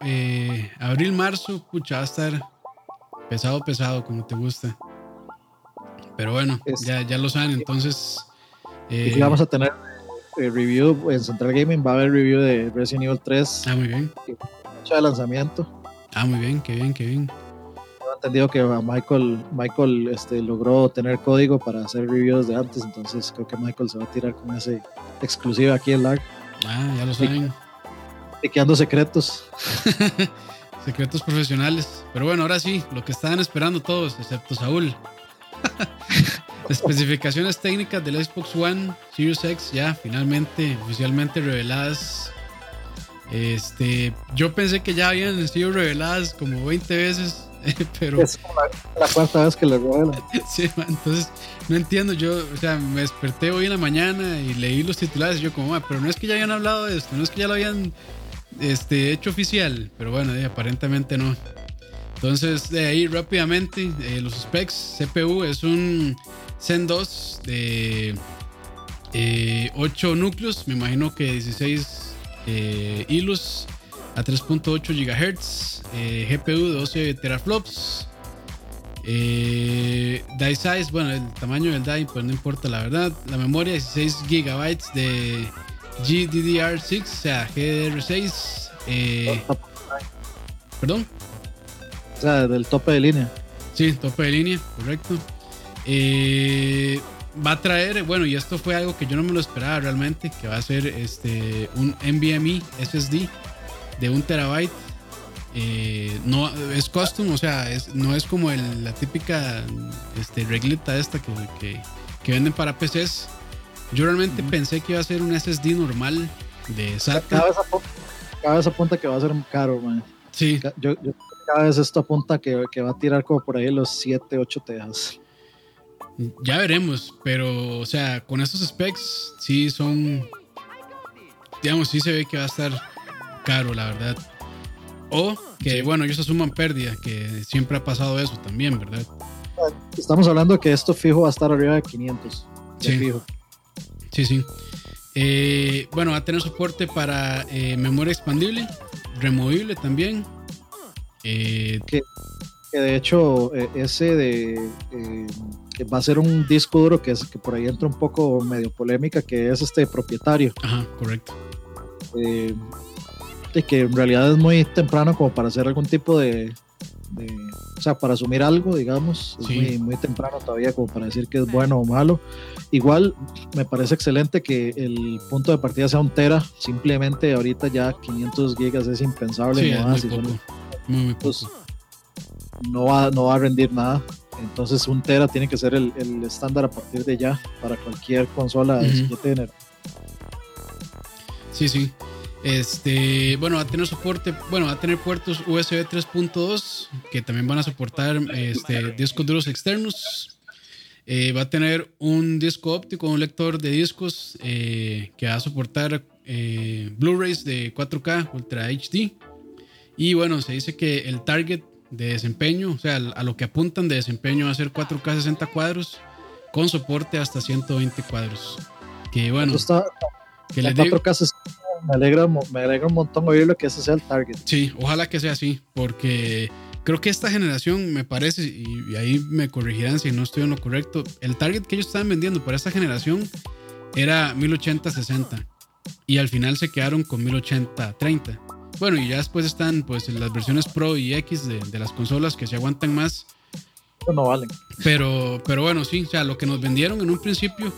eh, abril, marzo, pucha, va a estar pesado, pesado, como te gusta. Pero bueno, ya, ya lo saben, entonces. Eh, vamos a tener review en Central Gaming, va a haber review de Resident Evil 3. Ah, muy bien. Fecha de lanzamiento. Ah, muy bien, qué bien, qué bien. Tengo entendido que Michael, Michael este, logró tener código para hacer reviews de antes, entonces creo que Michael se va a tirar con ese exclusivo aquí en LAG. Ah, ya lo saben. Tequeando secretos. [LAUGHS] secretos profesionales. Pero bueno, ahora sí, lo que estaban esperando todos, excepto Saúl. [LAUGHS] Especificaciones técnicas del Xbox One Series X ya finalmente oficialmente reveladas. Este, yo pensé que ya habían sido reveladas como 20 veces [LAUGHS] pero... Es la, cuarta vez que lo revelan. [LAUGHS] sí, entonces no entiendo, yo, o sea, me desperté hoy en la mañana y leí los titulares y yo como, pero no es que ya hayan hablado de esto, no es que ya lo habían este, hecho oficial, pero bueno, aparentemente no. Entonces, de ahí rápidamente, eh, los specs, CPU es un Zen 2 de 8 eh, núcleos, me imagino que 16 eh, hilos a 3.8 GHz, eh, GPU de 12 teraflops, eh, die size, bueno, el tamaño del die, pues no importa la verdad. La memoria 16 GB de GDDR6, o sea, GDR6. Eh, Perdón. O sea, del tope de línea. Sí, tope de línea, correcto. Eh, va a traer, bueno, y esto fue algo que yo no me lo esperaba realmente, que va a ser este un NVMe SSD de un terabyte. Eh, no es custom, o sea, es, no es como el, la típica este, regleta esta que, que, venden para PCs. Yo realmente pensé que iba a ser un SSD normal de SATA. Cada vez, apunta, que va a ser caro, man. Sí. Yo, cada vez esto apunta que, que, va a tirar como por ahí los 7, 8 tejas. Ya veremos, pero, o sea, con estos specs, sí son. Digamos, sí se ve que va a estar caro, la verdad. O que, bueno, ellos asuman pérdida, que siempre ha pasado eso también, ¿verdad? Estamos hablando que esto fijo va a estar arriba de 500. Sí. Fijo. Sí, sí. Eh, bueno, va a tener soporte para eh, memoria expandible, removible también. Eh, que, de hecho, ese de va a ser un disco duro que es que por ahí entra un poco medio polémica, que es este propietario. Ajá, correcto que en realidad es muy temprano como para hacer algún tipo de, o sea, para asumir algo, digamos, es muy, muy, temprano todavía como para decir que es bueno o malo. Igual me parece excelente que el punto de partida sea un tera, simplemente ahorita ya 500 gigas es impensable, no, pues, no, va, no va a rendir nada. Entonces un tera tiene que ser el, estándar a partir de ya para cualquier consola de Sí, sí. Este, bueno, va a tener soporte, bueno, va a tener puertos USB 3.2 que también van a soportar este, discos duros externos. Eh, va a tener un disco óptico, un lector de discos eh, que va a soportar eh, Blu-rays de 4K Ultra HD. Y bueno, se dice que el target de desempeño, o sea, a lo que apuntan de desempeño va a ser 4K 60 cuadros con soporte hasta 120 cuadros. Que bueno, que le 4K me alegra, me alegra un montón oírlo que ese sea el target. Sí, ojalá que sea así, porque creo que esta generación me parece, y, ahí me corregirán si no estoy en lo correcto, el target que ellos estaban vendiendo para esta generación era 1080-60 y al final se quedaron con 1080-30. Bueno, y ya después están pues las versiones Pro y X de, las consolas que se aguantan más. No valen. Pero, pero bueno, sí, o sea, lo que nos vendieron en un principio,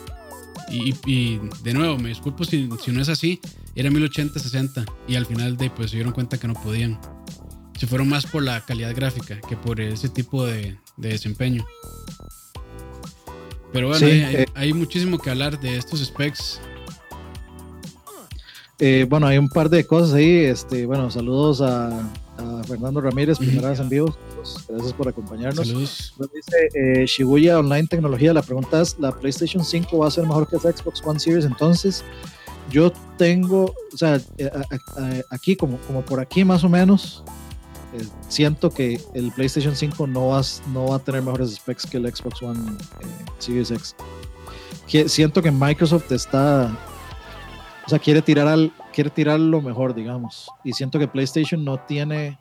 y, de nuevo, me disculpo si, si, no es así, era 1080-60 y al final de pues se dieron cuenta que no podían. Se fueron más por la calidad gráfica que por ese tipo de, desempeño. Pero bueno, eh, hay, muchísimo que hablar de estos specs. Eh, bueno, hay un par de cosas ahí. Este, bueno, saludos a, Fernando Ramírez, primera vez en vivo. gracias por acompañarnos. Saludos. dice eh, Shibuya Online Tecnología. La pregunta es: ¿la PlayStation 5 va a ser mejor que el Xbox One Series entonces? Yo tengo, o sea, aquí como, como por aquí más o menos, eh, siento que el PlayStation 5 no va, no va a tener mejores specs que el Xbox One eh, Series X. siento que Microsoft está, o sea, quiere tirar, al, quiere tirar lo mejor, digamos. Y siento que PlayStation no tiene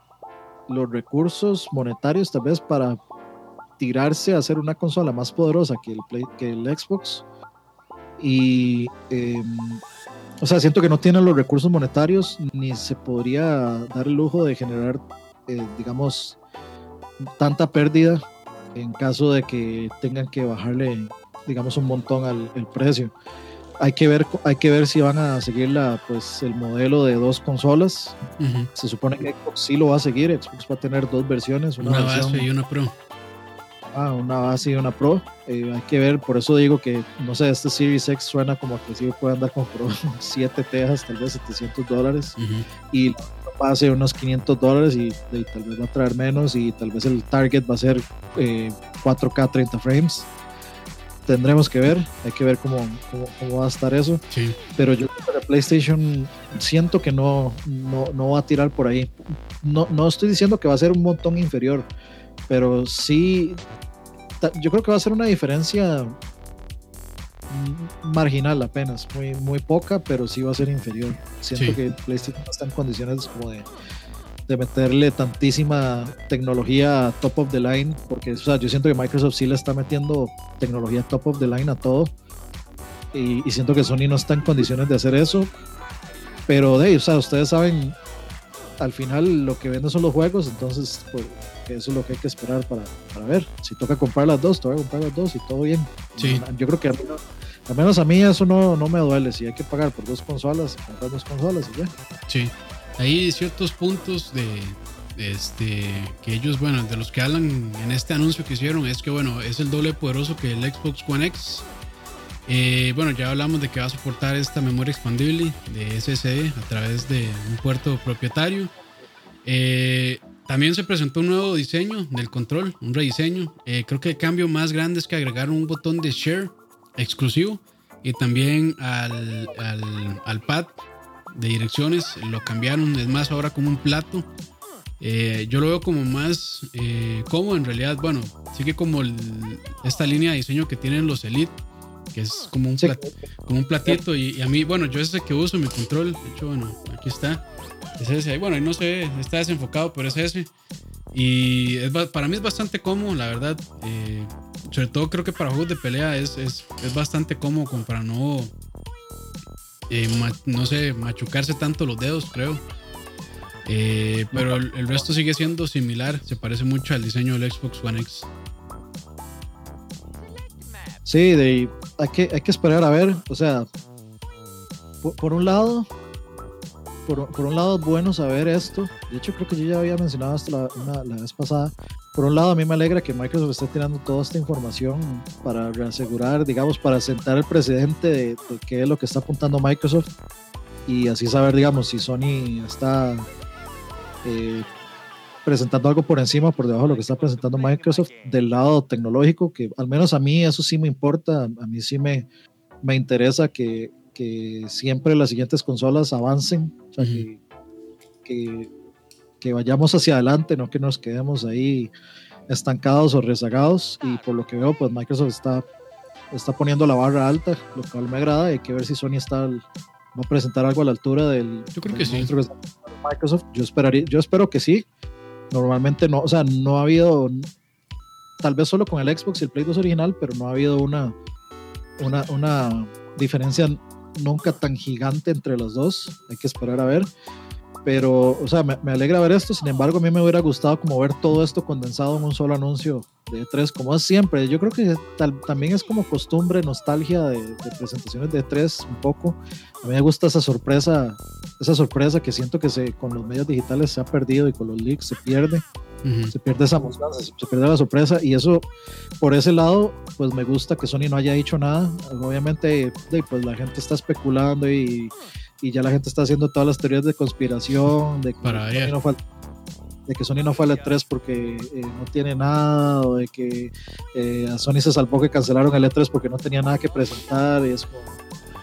los recursos monetarios tal vez para tirarse a hacer una consola más poderosa que el, que el Xbox. Y, em, o sea, siento que no tiene los recursos monetarios ni se podría dar el lujo de generar eh, digamos, tanta pérdida en caso de que tengan que bajarle, digamos, un montón al el precio. Hay que ver, hay que ver si van a seguir la, pues, el modelo de dos consolas. Se supone que Xbox sí lo va a seguir. Xbox va a tener dos versiones, una, base y una Pro. Ah, una base y una Pro. Eh, hay que ver, por eso digo que, no sé, este Series X suena como que sí puede andar con Pro 7 tejas, tal vez 700 dólares. Y pase unos 500 dólares y, tal vez va a traer menos y tal vez el target va a ser 4K eh, 30 frames. Tendremos que ver, hay que ver cómo, cómo, va a estar eso. Pero yo que PlayStation siento que no, no, no, va a tirar por ahí. No, no estoy diciendo que va a ser un montón inferior, pero sí, yo creo que va a ser una diferencia marginal apenas, muy, muy poca, pero sí va a ser inferior. Siento que PlayStation no está en condiciones como de, de, meterle tantísima tecnología top of the line, porque o sea, yo siento que Microsoft sí le está metiendo tecnología top of the line a todo. Y, siento que Sony no está en condiciones de hacer eso. Pero de o sea, ustedes saben, al final lo que venden son los juegos, entonces pues, eso es lo que hay que esperar para, para ver. Si toca comprar las dos, toca comprar las dos y todo bien. Yo creo que al menos a mí eso no, no me duele. Si hay que pagar por dos consolas, comprar dos consolas y ya. Sí. Hay ciertos puntos de, este que ellos, bueno, de los que hablan en este anuncio que hicieron, es que bueno, es el doble poderoso que el Xbox One X. Eh, bueno, ya hablamos de que va a soportar esta memoria expandible de SSD a través de un puerto propietario. Eh, también se presentó un nuevo diseño del control, un rediseño. Eh, creo que el cambio más grande es que agregaron un botón de share exclusivo y también al, al, pad de direcciones lo cambiaron, es más ahora como un plato. Eh, yo lo veo como más eh, cómodo en realidad. Bueno, sigue como esta línea de diseño que tienen los Elite, que es como un, como un platito. Y, a mí, bueno, yo es el que uso mi control. De hecho, bueno, aquí está. Es ese. Bueno, ahí no sé, está desenfocado, pero es ese. Y es, para mí es bastante cómodo, la verdad. Eh, sobre todo creo que para juegos de pelea es, es, es bastante cómodo como para no, eh, no sé, machucarse tanto los dedos, creo. Eh, pero el, resto sigue siendo similar, se parece mucho al diseño del Xbox One X. Sí, de, hay, que, hay que esperar a ver, o sea, por un lado, por, por, un lado es bueno saber esto. De hecho, creo que yo ya había mencionado esto la, vez pasada. Por un lado, a mí me alegra que Microsoft esté tirando toda esta información para reasegurar, digamos, para sentar el precedente de, qué es lo que está apuntando Microsoft. y así saber, digamos, si Sony está eh, presentando algo por encima, por debajo de lo que está presentando Microsoft del lado tecnológico, que al menos a mí eso sí me importa, a mí sí me, me interesa que, que siempre las siguientes consolas avancen, o sea, que, que, que, vayamos hacia adelante, no que nos quedemos ahí estancados o rezagados, y por lo que veo, pues Microsoft está, está poniendo la barra alta, lo cual me agrada, hay que ver si Sony está va a presentar algo a la altura del. Yo creo que sí. Microsoft, yo esperaría, yo espero que sí. Normalmente no, o sea, no ha habido, tal vez solo con el Xbox y el Play 2 original, pero no ha habido una, una, una diferencia nunca tan gigante entre los dos. Hay que esperar a ver. Pero, o sea, me, me, alegra ver esto. Sin embargo, a mí me hubiera gustado como ver todo esto condensado en un solo anuncio de E3, como es siempre. Yo creo que tal, también es como costumbre, nostalgia de, de, presentaciones de E3 un poco. A mí me gusta esa sorpresa, esa sorpresa que siento que se, con los medios digitales se ha perdido y con los leaks se pierde. Uh -huh. Se pierde esa se, pierde la sorpresa y eso, por ese lado, pues me gusta que Sony no haya dicho nada. Obviamente, pues la gente está especulando y y ya la gente está haciendo todas las teorías de conspiración, de que, Para Sony, no fue, de que Sony no fue al E3 porque eh, no tiene nada, o de que eh, a Sony se salvó que cancelaron el E3 porque no tenía nada que presentar, y es como,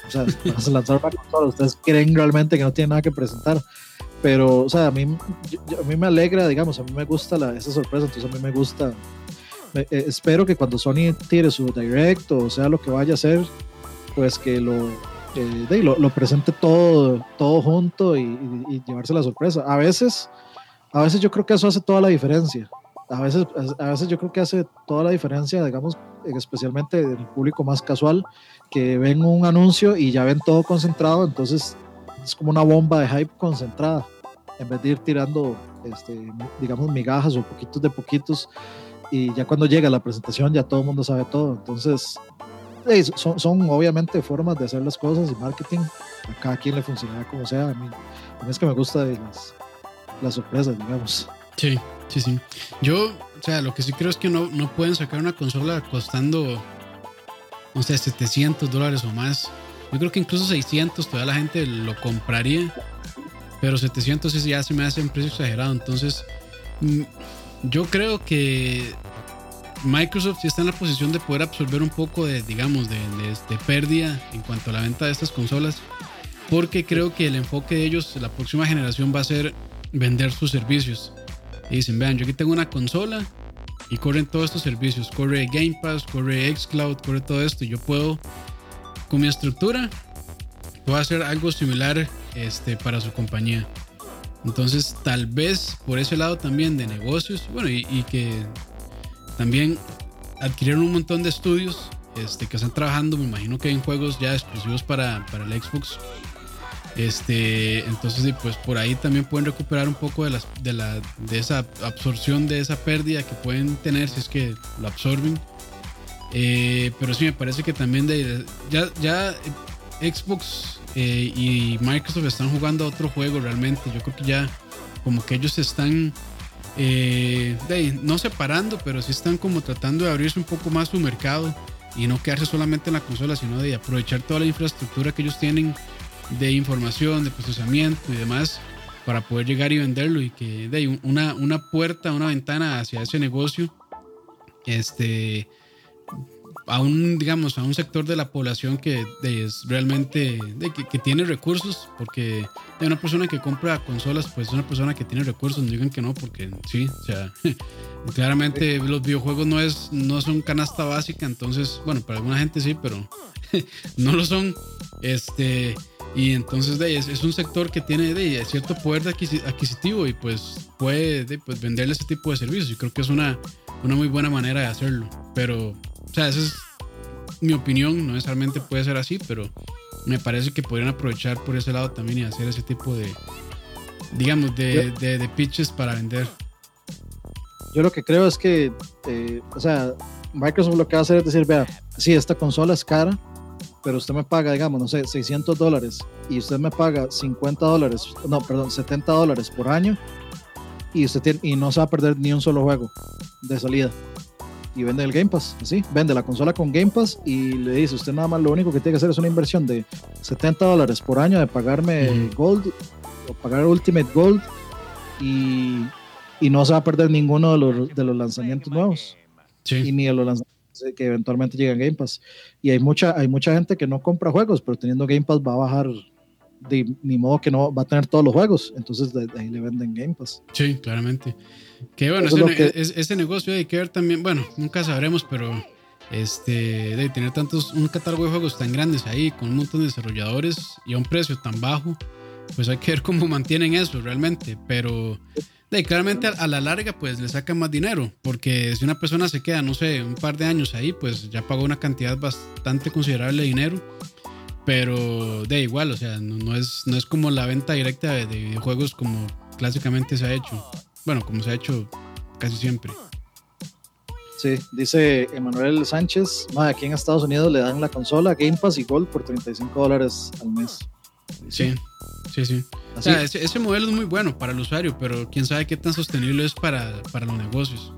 o sea, [LAUGHS] van a lanzar una consola, ustedes creen realmente que no tiene nada que presentar, pero, o sea, a mí, yo, a mí me alegra, digamos, a mí me gusta la, esa sorpresa, entonces a mí me gusta, me, eh, espero que cuando Sony tire su direct o sea lo que vaya a hacer, pues que lo eh, de, lo, lo, presente todo, todo junto y, y, y, llevarse la sorpresa. A veces, a veces yo creo que eso hace toda la diferencia. A veces, a veces yo creo que hace toda la diferencia, digamos, especialmente en el público más casual, que ven un anuncio y ya ven todo concentrado, entonces es como una bomba de hype concentrada, en vez de ir tirando, este, digamos, migajas o poquitos de poquitos, y ya cuando llega la presentación ya todo el mundo sabe todo. Entonces, son, son, obviamente formas de hacer las cosas y marketing. A cada quien le funcionará como sea. A mí, a mí es que me gusta las, las, sorpresas, digamos. Sí, sí, sí. Yo, o sea, lo que sí creo es que no, no pueden sacar una consola costando, no sé, 700 dólares o más. Yo creo que incluso 600 todavía la gente lo compraría. Pero 700 ya se me hace un precio exagerado. Entonces, mm, yo creo que Microsoft sí está en la posición de poder absorber un poco de, digamos, de, de, pérdida en cuanto a la venta de estas consolas, porque creo que el enfoque de ellos, la próxima generación, va a ser vender sus servicios. Y dicen, vean, yo aquí tengo una consola y corren todos estos servicios, corre Game Pass, corre Xcloud, corre todo esto, y yo puedo, con mi estructura, puedo hacer algo similar este, para su compañía. Entonces, tal vez por ese lado también de negocios, bueno, y que también adquirieron un montón de estudios este, que están trabajando, me imagino que hay juegos ya exclusivos para, para el Xbox. Este, entonces, pues por ahí también pueden recuperar un poco de, las, de, la, de esa absorción, de esa pérdida que pueden tener si es que lo absorben. Eh, pero sí, me parece que también de, ya, ya Xbox eh, y Microsoft están jugando a otro juego realmente. Yo creo que ya como que ellos están eh, de, no separando, pero sí están como tratando de abrirse un poco más su mercado y no quedarse solamente en la consola, sino de aprovechar toda la infraestructura que ellos tienen de información, de procesamiento y demás para poder llegar y venderlo y que de una, una puerta, una ventana hacia ese negocio este a un digamos a un sector de la población que de, es realmente de, que, que, tiene recursos porque de una persona que compra consolas pues es una persona que tiene recursos no digan que no porque sí o sea [LAUGHS] claramente los videojuegos no es no son canasta básica entonces bueno para alguna gente sí pero [LAUGHS] no lo son este y entonces de, es, es, un sector que tiene de, cierto poder adquisitivo y pues puede de, pues, venderle ese tipo de servicios y creo que es una, una muy buena manera de hacerlo pero o sea, esa es mi opinión, no necesariamente puede ser así, pero me parece que podrían aprovechar por ese lado también y hacer ese tipo de, digamos, de, de, de pitches para vender. Yo lo que creo es que, eh, o sea, Microsoft lo que va a hacer es decir, vea, sí, esta consola es cara, pero usted me paga, digamos, no sé, 600 dólares y usted me paga 50 dólares, no, perdón, 70 dólares por año y, usted tiene, y no se va a perder ni un solo juego de salida. Y vende el Game Pass, así, vende la consola con Game Pass y le dice, usted nada más lo único que tiene que hacer es una inversión de 70 dólares por año de pagarme Gold o pagar Ultimate Gold y, y, no se va a perder ninguno de los, de los lanzamientos nuevos. Y ni de los lanzamientos que eventualmente llegan Game Pass. Y hay mucha, hay mucha gente que no compra juegos, pero teniendo Game Pass va a bajar de ni modo que no va a tener todos los juegos, entonces de, ahí le venden Game Pass. Sí, claramente. Que bueno, ese, negocio hay que ver también, bueno, nunca sabremos, pero este, de tener tantos, un catálogo de juegos tan grandes ahí, con un montón de desarrolladores y a un precio tan bajo, pues hay que ver cómo mantienen eso realmente, pero de, claramente a, la larga pues le sacan más dinero, porque si una persona se queda, no sé, un par de años ahí, pues ya pagó una cantidad bastante considerable de dinero pero de igual, o sea, no, es, no es como la venta directa de, videojuegos como clásicamente se ha hecho. Bueno, como se ha hecho casi siempre. Sí, dice Emanuel Sánchez, aquí en Estados Unidos le dan la consola Game Pass y Gold por 35 dólares al mes. Sí, sí, sí. O sea, ese, modelo es muy bueno para el usuario, pero quién sabe qué tan sostenible es para, para los negocios.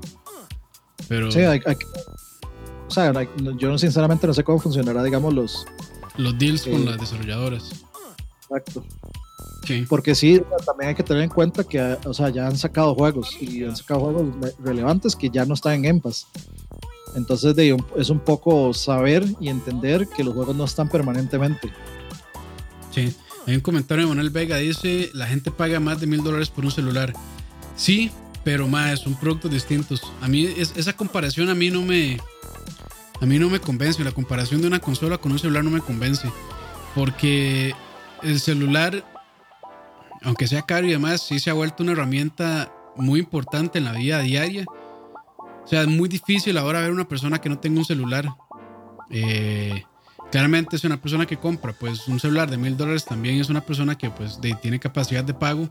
Pero... Sí, hay, o sea, yo sinceramente no sé cómo funcionará, digamos, los, los deals con las desarrolladoras. Exacto. Porque sí, también hay que tener en cuenta que o sea, ya han sacado juegos y han sacado juegos relevantes que ya no están en Game Pass. Entonces de, es un poco saber y entender que los juegos no están permanentemente. Sí, hay un comentario de Manuel Vega, dice, la gente paga más de mil dólares por un celular. Sí, pero más, son productos distintos. A mí esa comparación a mí no me, a mí no me convence. La comparación de una consola con un celular no me convence. Porque el celular, aunque sea caro y demás, sí se ha vuelto una herramienta muy importante en la vida diaria. O sea, es muy difícil ahora ver una persona que no tenga un celular. Eh, claramente es una persona que compra pues un celular de mil dólares también es una persona que pues tiene capacidad de pago.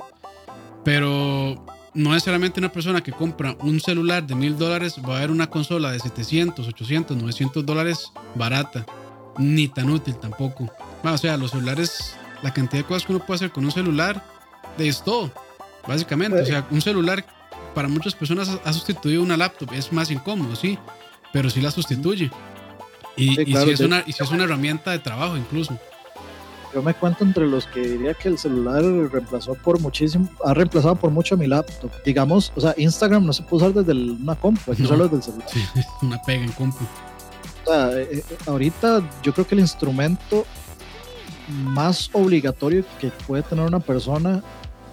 Pero no necesariamente una persona que compra un celular de mil dólares va a ver una consola de 700, 800, 900 dólares barata, ni tan útil tampoco. o sea, los celulares, la cantidad de cosas que uno puede hacer con un celular, es todo, básicamente. O sea, un celular para muchas personas ha sustituido una laptop, es más incómodo, sí, pero sí la sustituye. Y, si es una, y si es una herramienta de trabajo incluso yo me cuento entre los que diría que el celular reemplazó por muchísimo, ha reemplazado por mucho mi laptop. Digamos, o sea, Instagram no se puede usar desde una compu, hay que usarlo desde el celular. Sí, [LAUGHS] una pega en compu. O sea, eh, eh, ahorita yo creo que el instrumento más obligatorio que puede tener una persona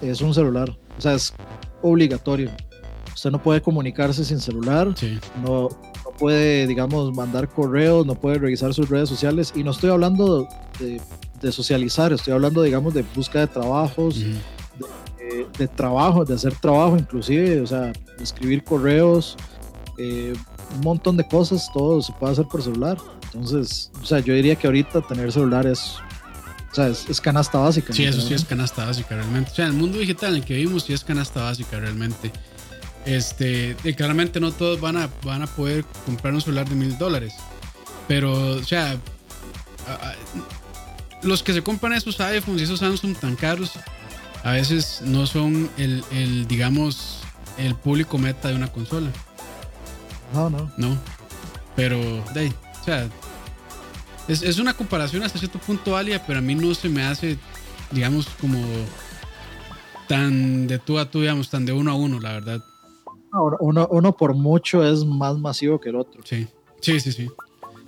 es un celular. O sea, es obligatorio. Usted no puede comunicarse sin celular, no, no puede, digamos, mandar correos, no puede revisar sus redes sociales. Y no estoy hablando de de socializar, estoy hablando, digamos, de búsqueda de trabajos, de, trabajo, de hacer trabajo inclusive, o sea, escribir correos, eh, un montón de cosas, todo se puede hacer por celular. Entonces, o sea, yo diría que ahorita tener celular es, o sea, es, canasta básica. Sí, eso sí es canasta básica realmente. O sea, el mundo digital en el que vivimos sí es canasta básica realmente. Este, y claramente no todos van a, van a poder comprar un celular de mil dólares. Pero, o sea, los que se compran esos iPhones y esos Samsung tan caros, a veces no son el, digamos, el público meta de una consola. No, no. No. Pero, de o sea, es, una comparación hasta cierto punto válida, pero a mí no se me hace, digamos, como tan de tú a tú, digamos, tan de uno a uno, la verdad. Uno, uno por mucho es más masivo que el otro. Sí, sí, sí, sí.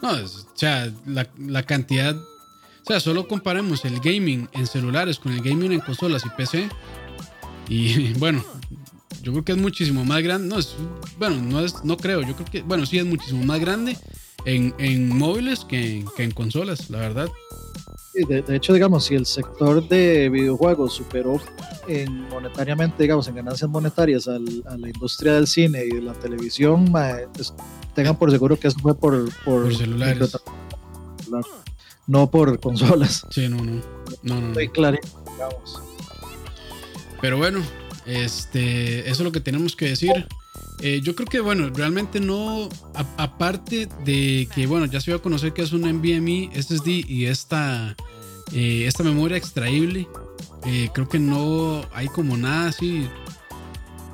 No, o sea, la, la cantidad o sea, solo comparemos el gaming en celulares con el gaming en consolas y PC. Y [LAUGHS] bueno, yo creo que es muchísimo más grande. No, es, bueno, no, es, no creo. Yo creo que, bueno, sí es muchísimo más grande en, en móviles que, que, en consolas, la verdad. De, de, hecho, digamos, si el sector de videojuegos superó en monetariamente, digamos, en ganancias monetarias a la industria del cine y de la televisión, tengan por seguro que eso fue por, por, celulares no por consolas. Sí, no, no. No, no. Estoy claro, digamos. Pero bueno, este, eso es lo que tenemos que decir. Eh, yo creo que, bueno, realmente no, aparte de que, bueno, ya se iba a conocer que es un NVMe SSD y esta, eh, esta memoria extraíble, eh, creo que no hay como nada así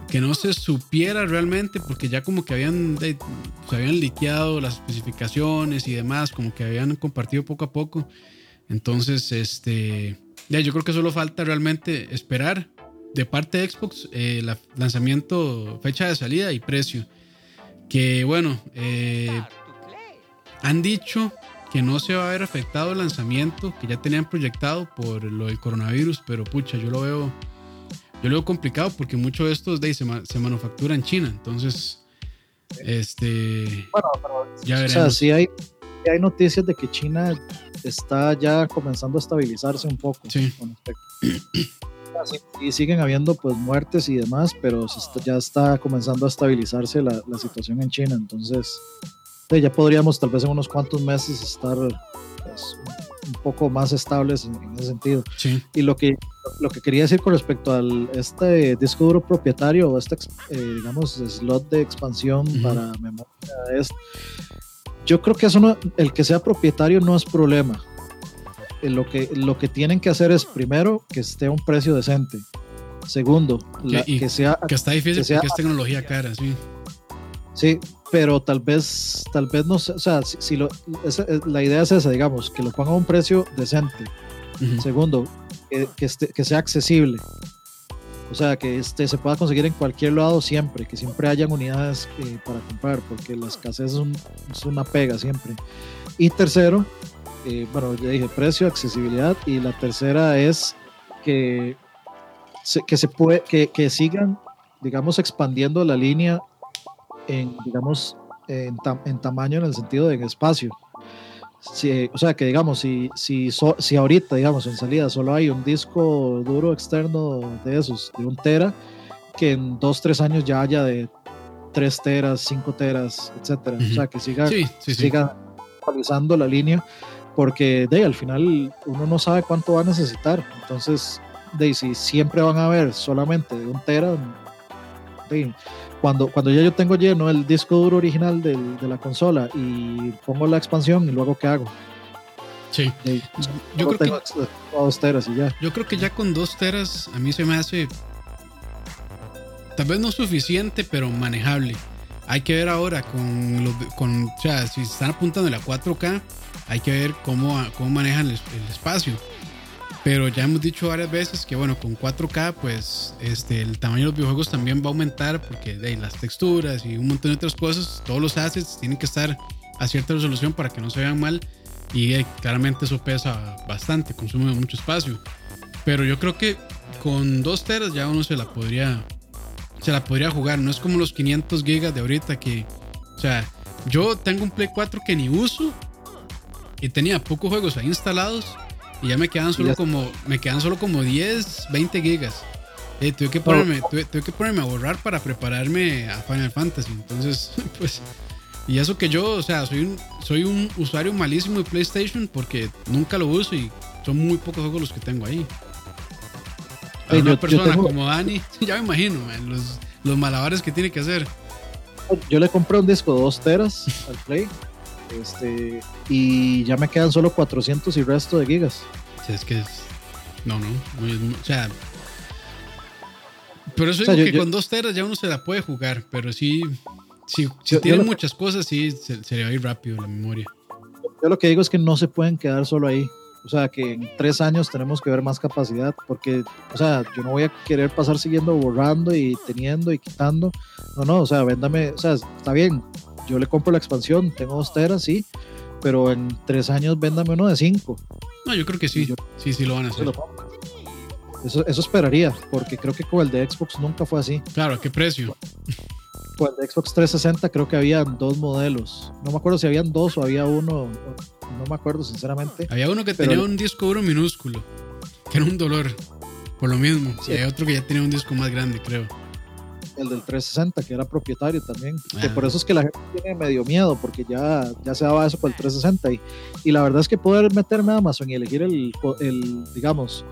que no se supiera realmente, porque ya como que habían, se habían liqueado las especificaciones y demás, como que habían compartido poco a poco. Entonces, este, ya yo creo que solo falta realmente esperar de parte de Xbox el eh, lanzamiento, fecha de salida y precio. Que bueno, eh, han dicho que no se va a ver afectado el lanzamiento que ya tenían proyectado por lo del coronavirus, pero pucha, yo lo veo yo lo veo complicado porque mucho de estos de se, se manufactura en China. Entonces, este. Bueno, pero, ya veremos. O sea, sí hay, hay noticias de que China está ya comenzando a estabilizarse un poco. Sí. [CLEARS THROAT] y siguen habiendo pues muertes y demás, pero ya está comenzando a estabilizarse la, la situación en China. Entonces, ya podríamos tal vez en unos cuantos meses estar pues, un poco más estables en, ese sentido. Sí. Y lo que, lo que quería decir con respecto al este disco duro propietario o este, eh, digamos, slot de expansión para memoria es, yo creo que eso no, el que sea propietario no es problema. Eh, lo que, lo que tienen que hacer es, primero, que esté a un precio decente. Segundo, que sea... Que está difícil que porque es tecnología cara, sí. Sí, pero tal vez, tal vez no sé, o sea, si, lo, la idea es esa, digamos, que lo ponga a un precio decente. Segundo, que, que, sea accesible. O sea, que este, se pueda conseguir en cualquier lado siempre, que siempre hayan unidades eh, para comprar, porque la escasez es, una pega siempre. Y tercero, eh, bueno, ya dije precio, accesibilidad, y la tercera es que se, que se puede, que, que sigan, digamos, expandiendo la línea en, digamos, en, en tamaño en el sentido de espacio. Si, o sea, que digamos, si, si, si ahorita, digamos, en salida solo hay un disco duro externo de esos, de un tera, que en dos, tres años ya haya de tres teras, cinco teras, etcétera. O sea, que siga, siga actualizando la línea, porque de al final uno no sabe cuánto va a necesitar. Entonces, de si siempre van a haber solamente de un tera, de, cuando, cuando ya yo tengo lleno el disco duro original del, de la consola y pongo la expansión y luego qué hago. Sí. yo creo que dos teras y ya. Yo creo que ya con dos teras a mí se me hace tal vez no suficiente, pero manejable. Hay que ver ahora con los con, o sea, si están apuntando a la 4K, hay que ver cómo, cómo manejan el espacio. Pero ya hemos dicho varias veces que bueno, con 4K pues este, el tamaño de los videojuegos también va a aumentar porque las texturas y un montón de otras cosas, todos los assets tienen que estar a cierta resolución para que no se vean mal y eh, claramente eso pesa bastante, consume mucho espacio. Pero yo creo que con 2 teras ya uno se la podría se la podría jugar, no es como los 500 gigas de ahorita que o sea, yo tengo un Play 4 que ni uso y tenía pocos juegos ahí instalados y ya me quedan solo como me quedan solo como 10, 20 gigas. Eh, tuve, que ponerme, tuve, que ponerme a borrar para prepararme a Final Fantasy. Entonces, [LAUGHS] pues. Y eso que yo, o sea, soy un, soy un usuario malísimo de PlayStation porque nunca lo uso y son muy pocos juegos los que tengo ahí. una persona como Dani, [LAUGHS] ya me imagino, los, los malabares que tiene que hacer. Yo le compré un disco de 2 teras al Play este, y ya me quedan solo 400 y resto de gigas. es que es. No, no. o sea. Pero eso digo que con dos teras ya uno se la puede jugar, pero sí. Si, tiene muchas cosas, sí se, le va a ir rápido la memoria. Yo lo que digo es que no se pueden quedar solo ahí. O sea, que en tres años tenemos que ver más capacidad, porque, o sea, yo no voy a querer pasar siguiendo borrando y teniendo y quitando. No, no, o sea, véndame, o sea, está bien, yo le compro la expansión, tengo dos teras, sí, pero en tres años véndame uno de cinco. No, yo creo que sí, sí, sí lo van a hacer. Eso, eso esperaría, porque creo que con el de Xbox nunca fue así. Claro, ¿a qué precio? Con el de Xbox 360 creo que había dos modelos. No me acuerdo si habían dos o había uno, no me acuerdo sinceramente. Había uno que tenía un disco duro minúsculo, que era un dolor, por lo mismo. Y hay otro que ya tenía un disco más grande, creo el del 360, que era propietario también. Que por eso es que la gente tiene medio miedo, porque ya, ya se daba eso por el 360. Y, y la verdad es que poder meterme a Amazon y elegir el, el digamos,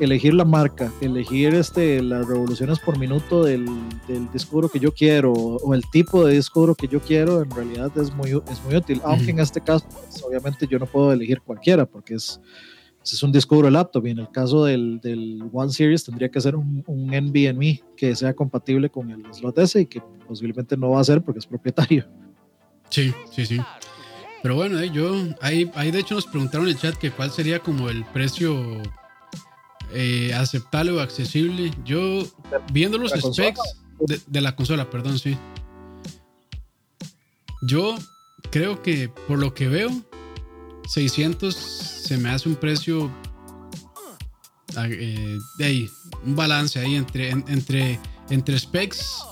elegir la marca, elegir este, las revoluciones por minuto del, del disco duro que yo quiero o el tipo de disco duro que yo quiero, en realidad es muy, es muy útil. Aunque en este caso, pues, obviamente yo no puedo elegir cualquiera porque es es un disco duro de laptop y en el caso del, del One Series tendría que ser un, un, NVMe que sea compatible con el slot S y que posiblemente no va a ser porque es propietario. Sí, sí, sí. Pero bueno, eh, yo, ahí, ahí de hecho nos preguntaron en el chat que cuál sería como el precio eh, aceptable o accesible. Yo, viendo los specs de, de, la consola, perdón, sí. Yo creo que por lo que veo, 600 se me hace un precio ah, eh, de ahí, un balance ahí entre, entre, entre specs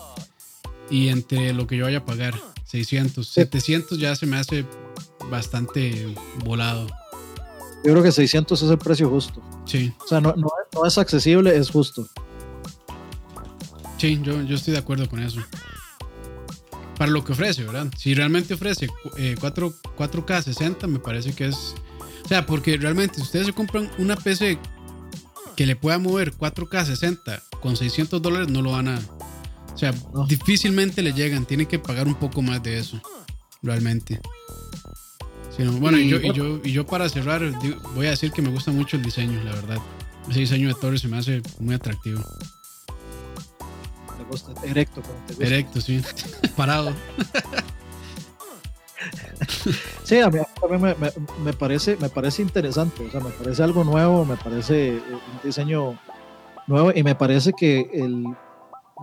y entre lo que yo vaya a pagar. 600, 700 ya se me hace bastante volado. Yo creo que 600 es el precio justo. Sí. O sea, no, no, no es accesible, es justo. Sí, yo, yo estoy de acuerdo con eso para lo que ofrece, ¿verdad? Si realmente ofrece 4, 4K 60, me parece que es... O sea, porque realmente si ustedes se compran una PC que le pueda mover 4K 60 con 600 dólares, no lo van a... O sea, difícilmente le llegan, tienen que pagar un poco más de eso, realmente. bueno, y, yo, y, yo, y yo para cerrar, voy a decir que me gusta mucho el diseño, la verdad. Ese diseño de Torres se me hace muy atractivo. Erecto, Erecto, sí. [LAUGHS] Parado. sí, a mí también me, parece, me parece interesante, o sea, me parece algo nuevo, me parece eh, un diseño nuevo y me parece que el,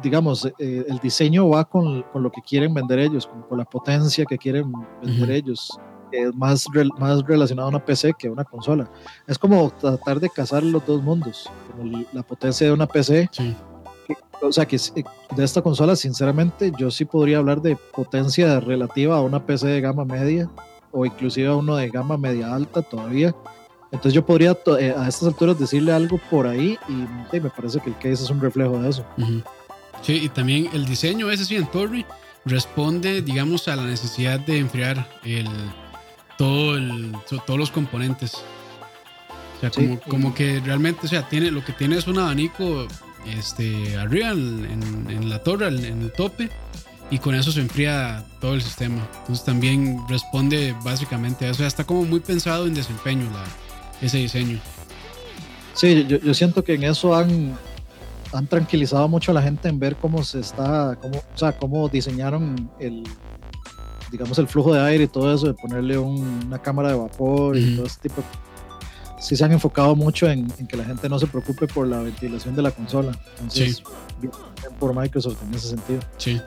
digamos, eh, el diseño va con, con, lo que quieren vender ellos, con, la potencia que quieren vender ellos, que es más, más relacionado a una PC que a una consola. Es como tratar de casar los dos mundos, como la potencia de una PC. Sí o sea que de esta consola, sinceramente, yo sí podría hablar de potencia relativa a una PC de gama media o inclusive a uno de gama media alta todavía. Entonces yo podría eh, a estas alturas decirle algo por ahí y, me parece que el case es un reflejo de eso. Sí, y también el diseño ese sí en Torre responde, digamos, a la necesidad de enfriar el, todo el, todos los componentes. O sea, como, como que realmente, o sea, tiene, lo que tiene es un abanico este, arriba en, la torre, en el tope, y con eso se enfría todo el sistema. Entonces también responde básicamente a eso. está como muy pensado en desempeño ese diseño. Sí, yo, siento que en eso han, han tranquilizado mucho a la gente en ver cómo se está, cómo, o sea, cómo diseñaron el, digamos, el flujo de aire y todo eso, de ponerle una cámara de vapor y todo ese tipo de sí se han enfocado mucho en, que la gente no se preocupe por la ventilación de la consola. Entonces, bien por Microsoft en ese sentido. Sí,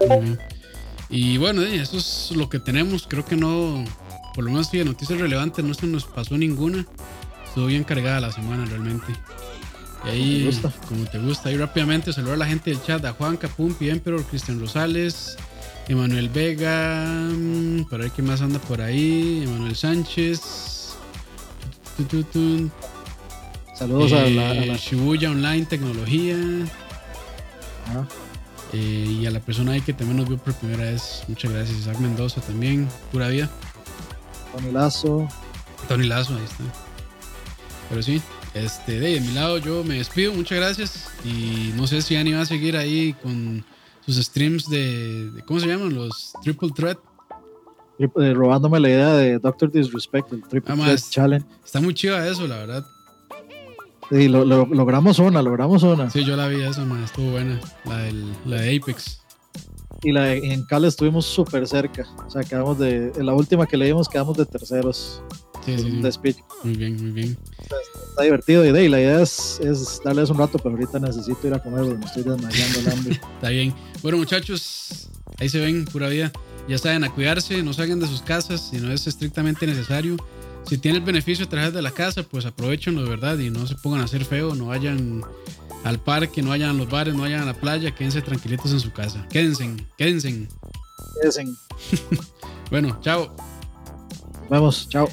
Y bueno, eso es lo que tenemos. Creo que no, por lo menos de noticias relevantes, no se nos pasó ninguna. Estuvo bien cargada la semana realmente. Y ahí, como te gusta, ahí rápidamente saludar a la gente del chat, a Juan Capumpi, Emperor, Cristian Rosales, Emanuel Vega, mm, para ver qué más anda por ahí, Emanuel Sánchez, Saludos a, la, eh, Shibuya Online Tecnología. Eh, y a la persona ahí que también nos vio por primera vez. Muchas gracias. Isaac Mendoza también. Pura vida. Tony Lazo. Tony Lazo, ahí está. Pero sí, este, de, mi lado yo me despido. Muchas gracias. Y no sé si Ani va a seguir ahí con sus streams de, de ¿cómo se llaman? Los Triple Threat. Eh, robándome la idea de Doctor Disrespect, el Triple Challenge. Está muy chiva eso, la verdad. Sí, lo, logramos una, logramos una. Sí, yo la vi esa, man, estuvo buena. La, del, la de Apex. Y la de, en Cal estuvimos súper cerca. O sea, quedamos de. En la última que leímos, quedamos de terceros. Sí, sí. Muy bien, muy bien. Está, divertido. Y, de, la idea es, es, darles un rato, pero ahorita necesito ir a comer me estoy desmayando el hambre. [LAUGHS] está bien. Bueno, muchachos, ahí se ven, pura vida. Ya saben, a cuidarse, no salgan de sus casas si no es estrictamente necesario. Si tiene el beneficio de trabajar de la casa, pues aprovechenlo de verdad y no se pongan a hacer feo, no vayan al parque, no vayan a los bares, no vayan a la playa, quédense tranquilitos en su casa. Quédense, quédense. Quédense. [LAUGHS] bueno, chao. Vamos, chao.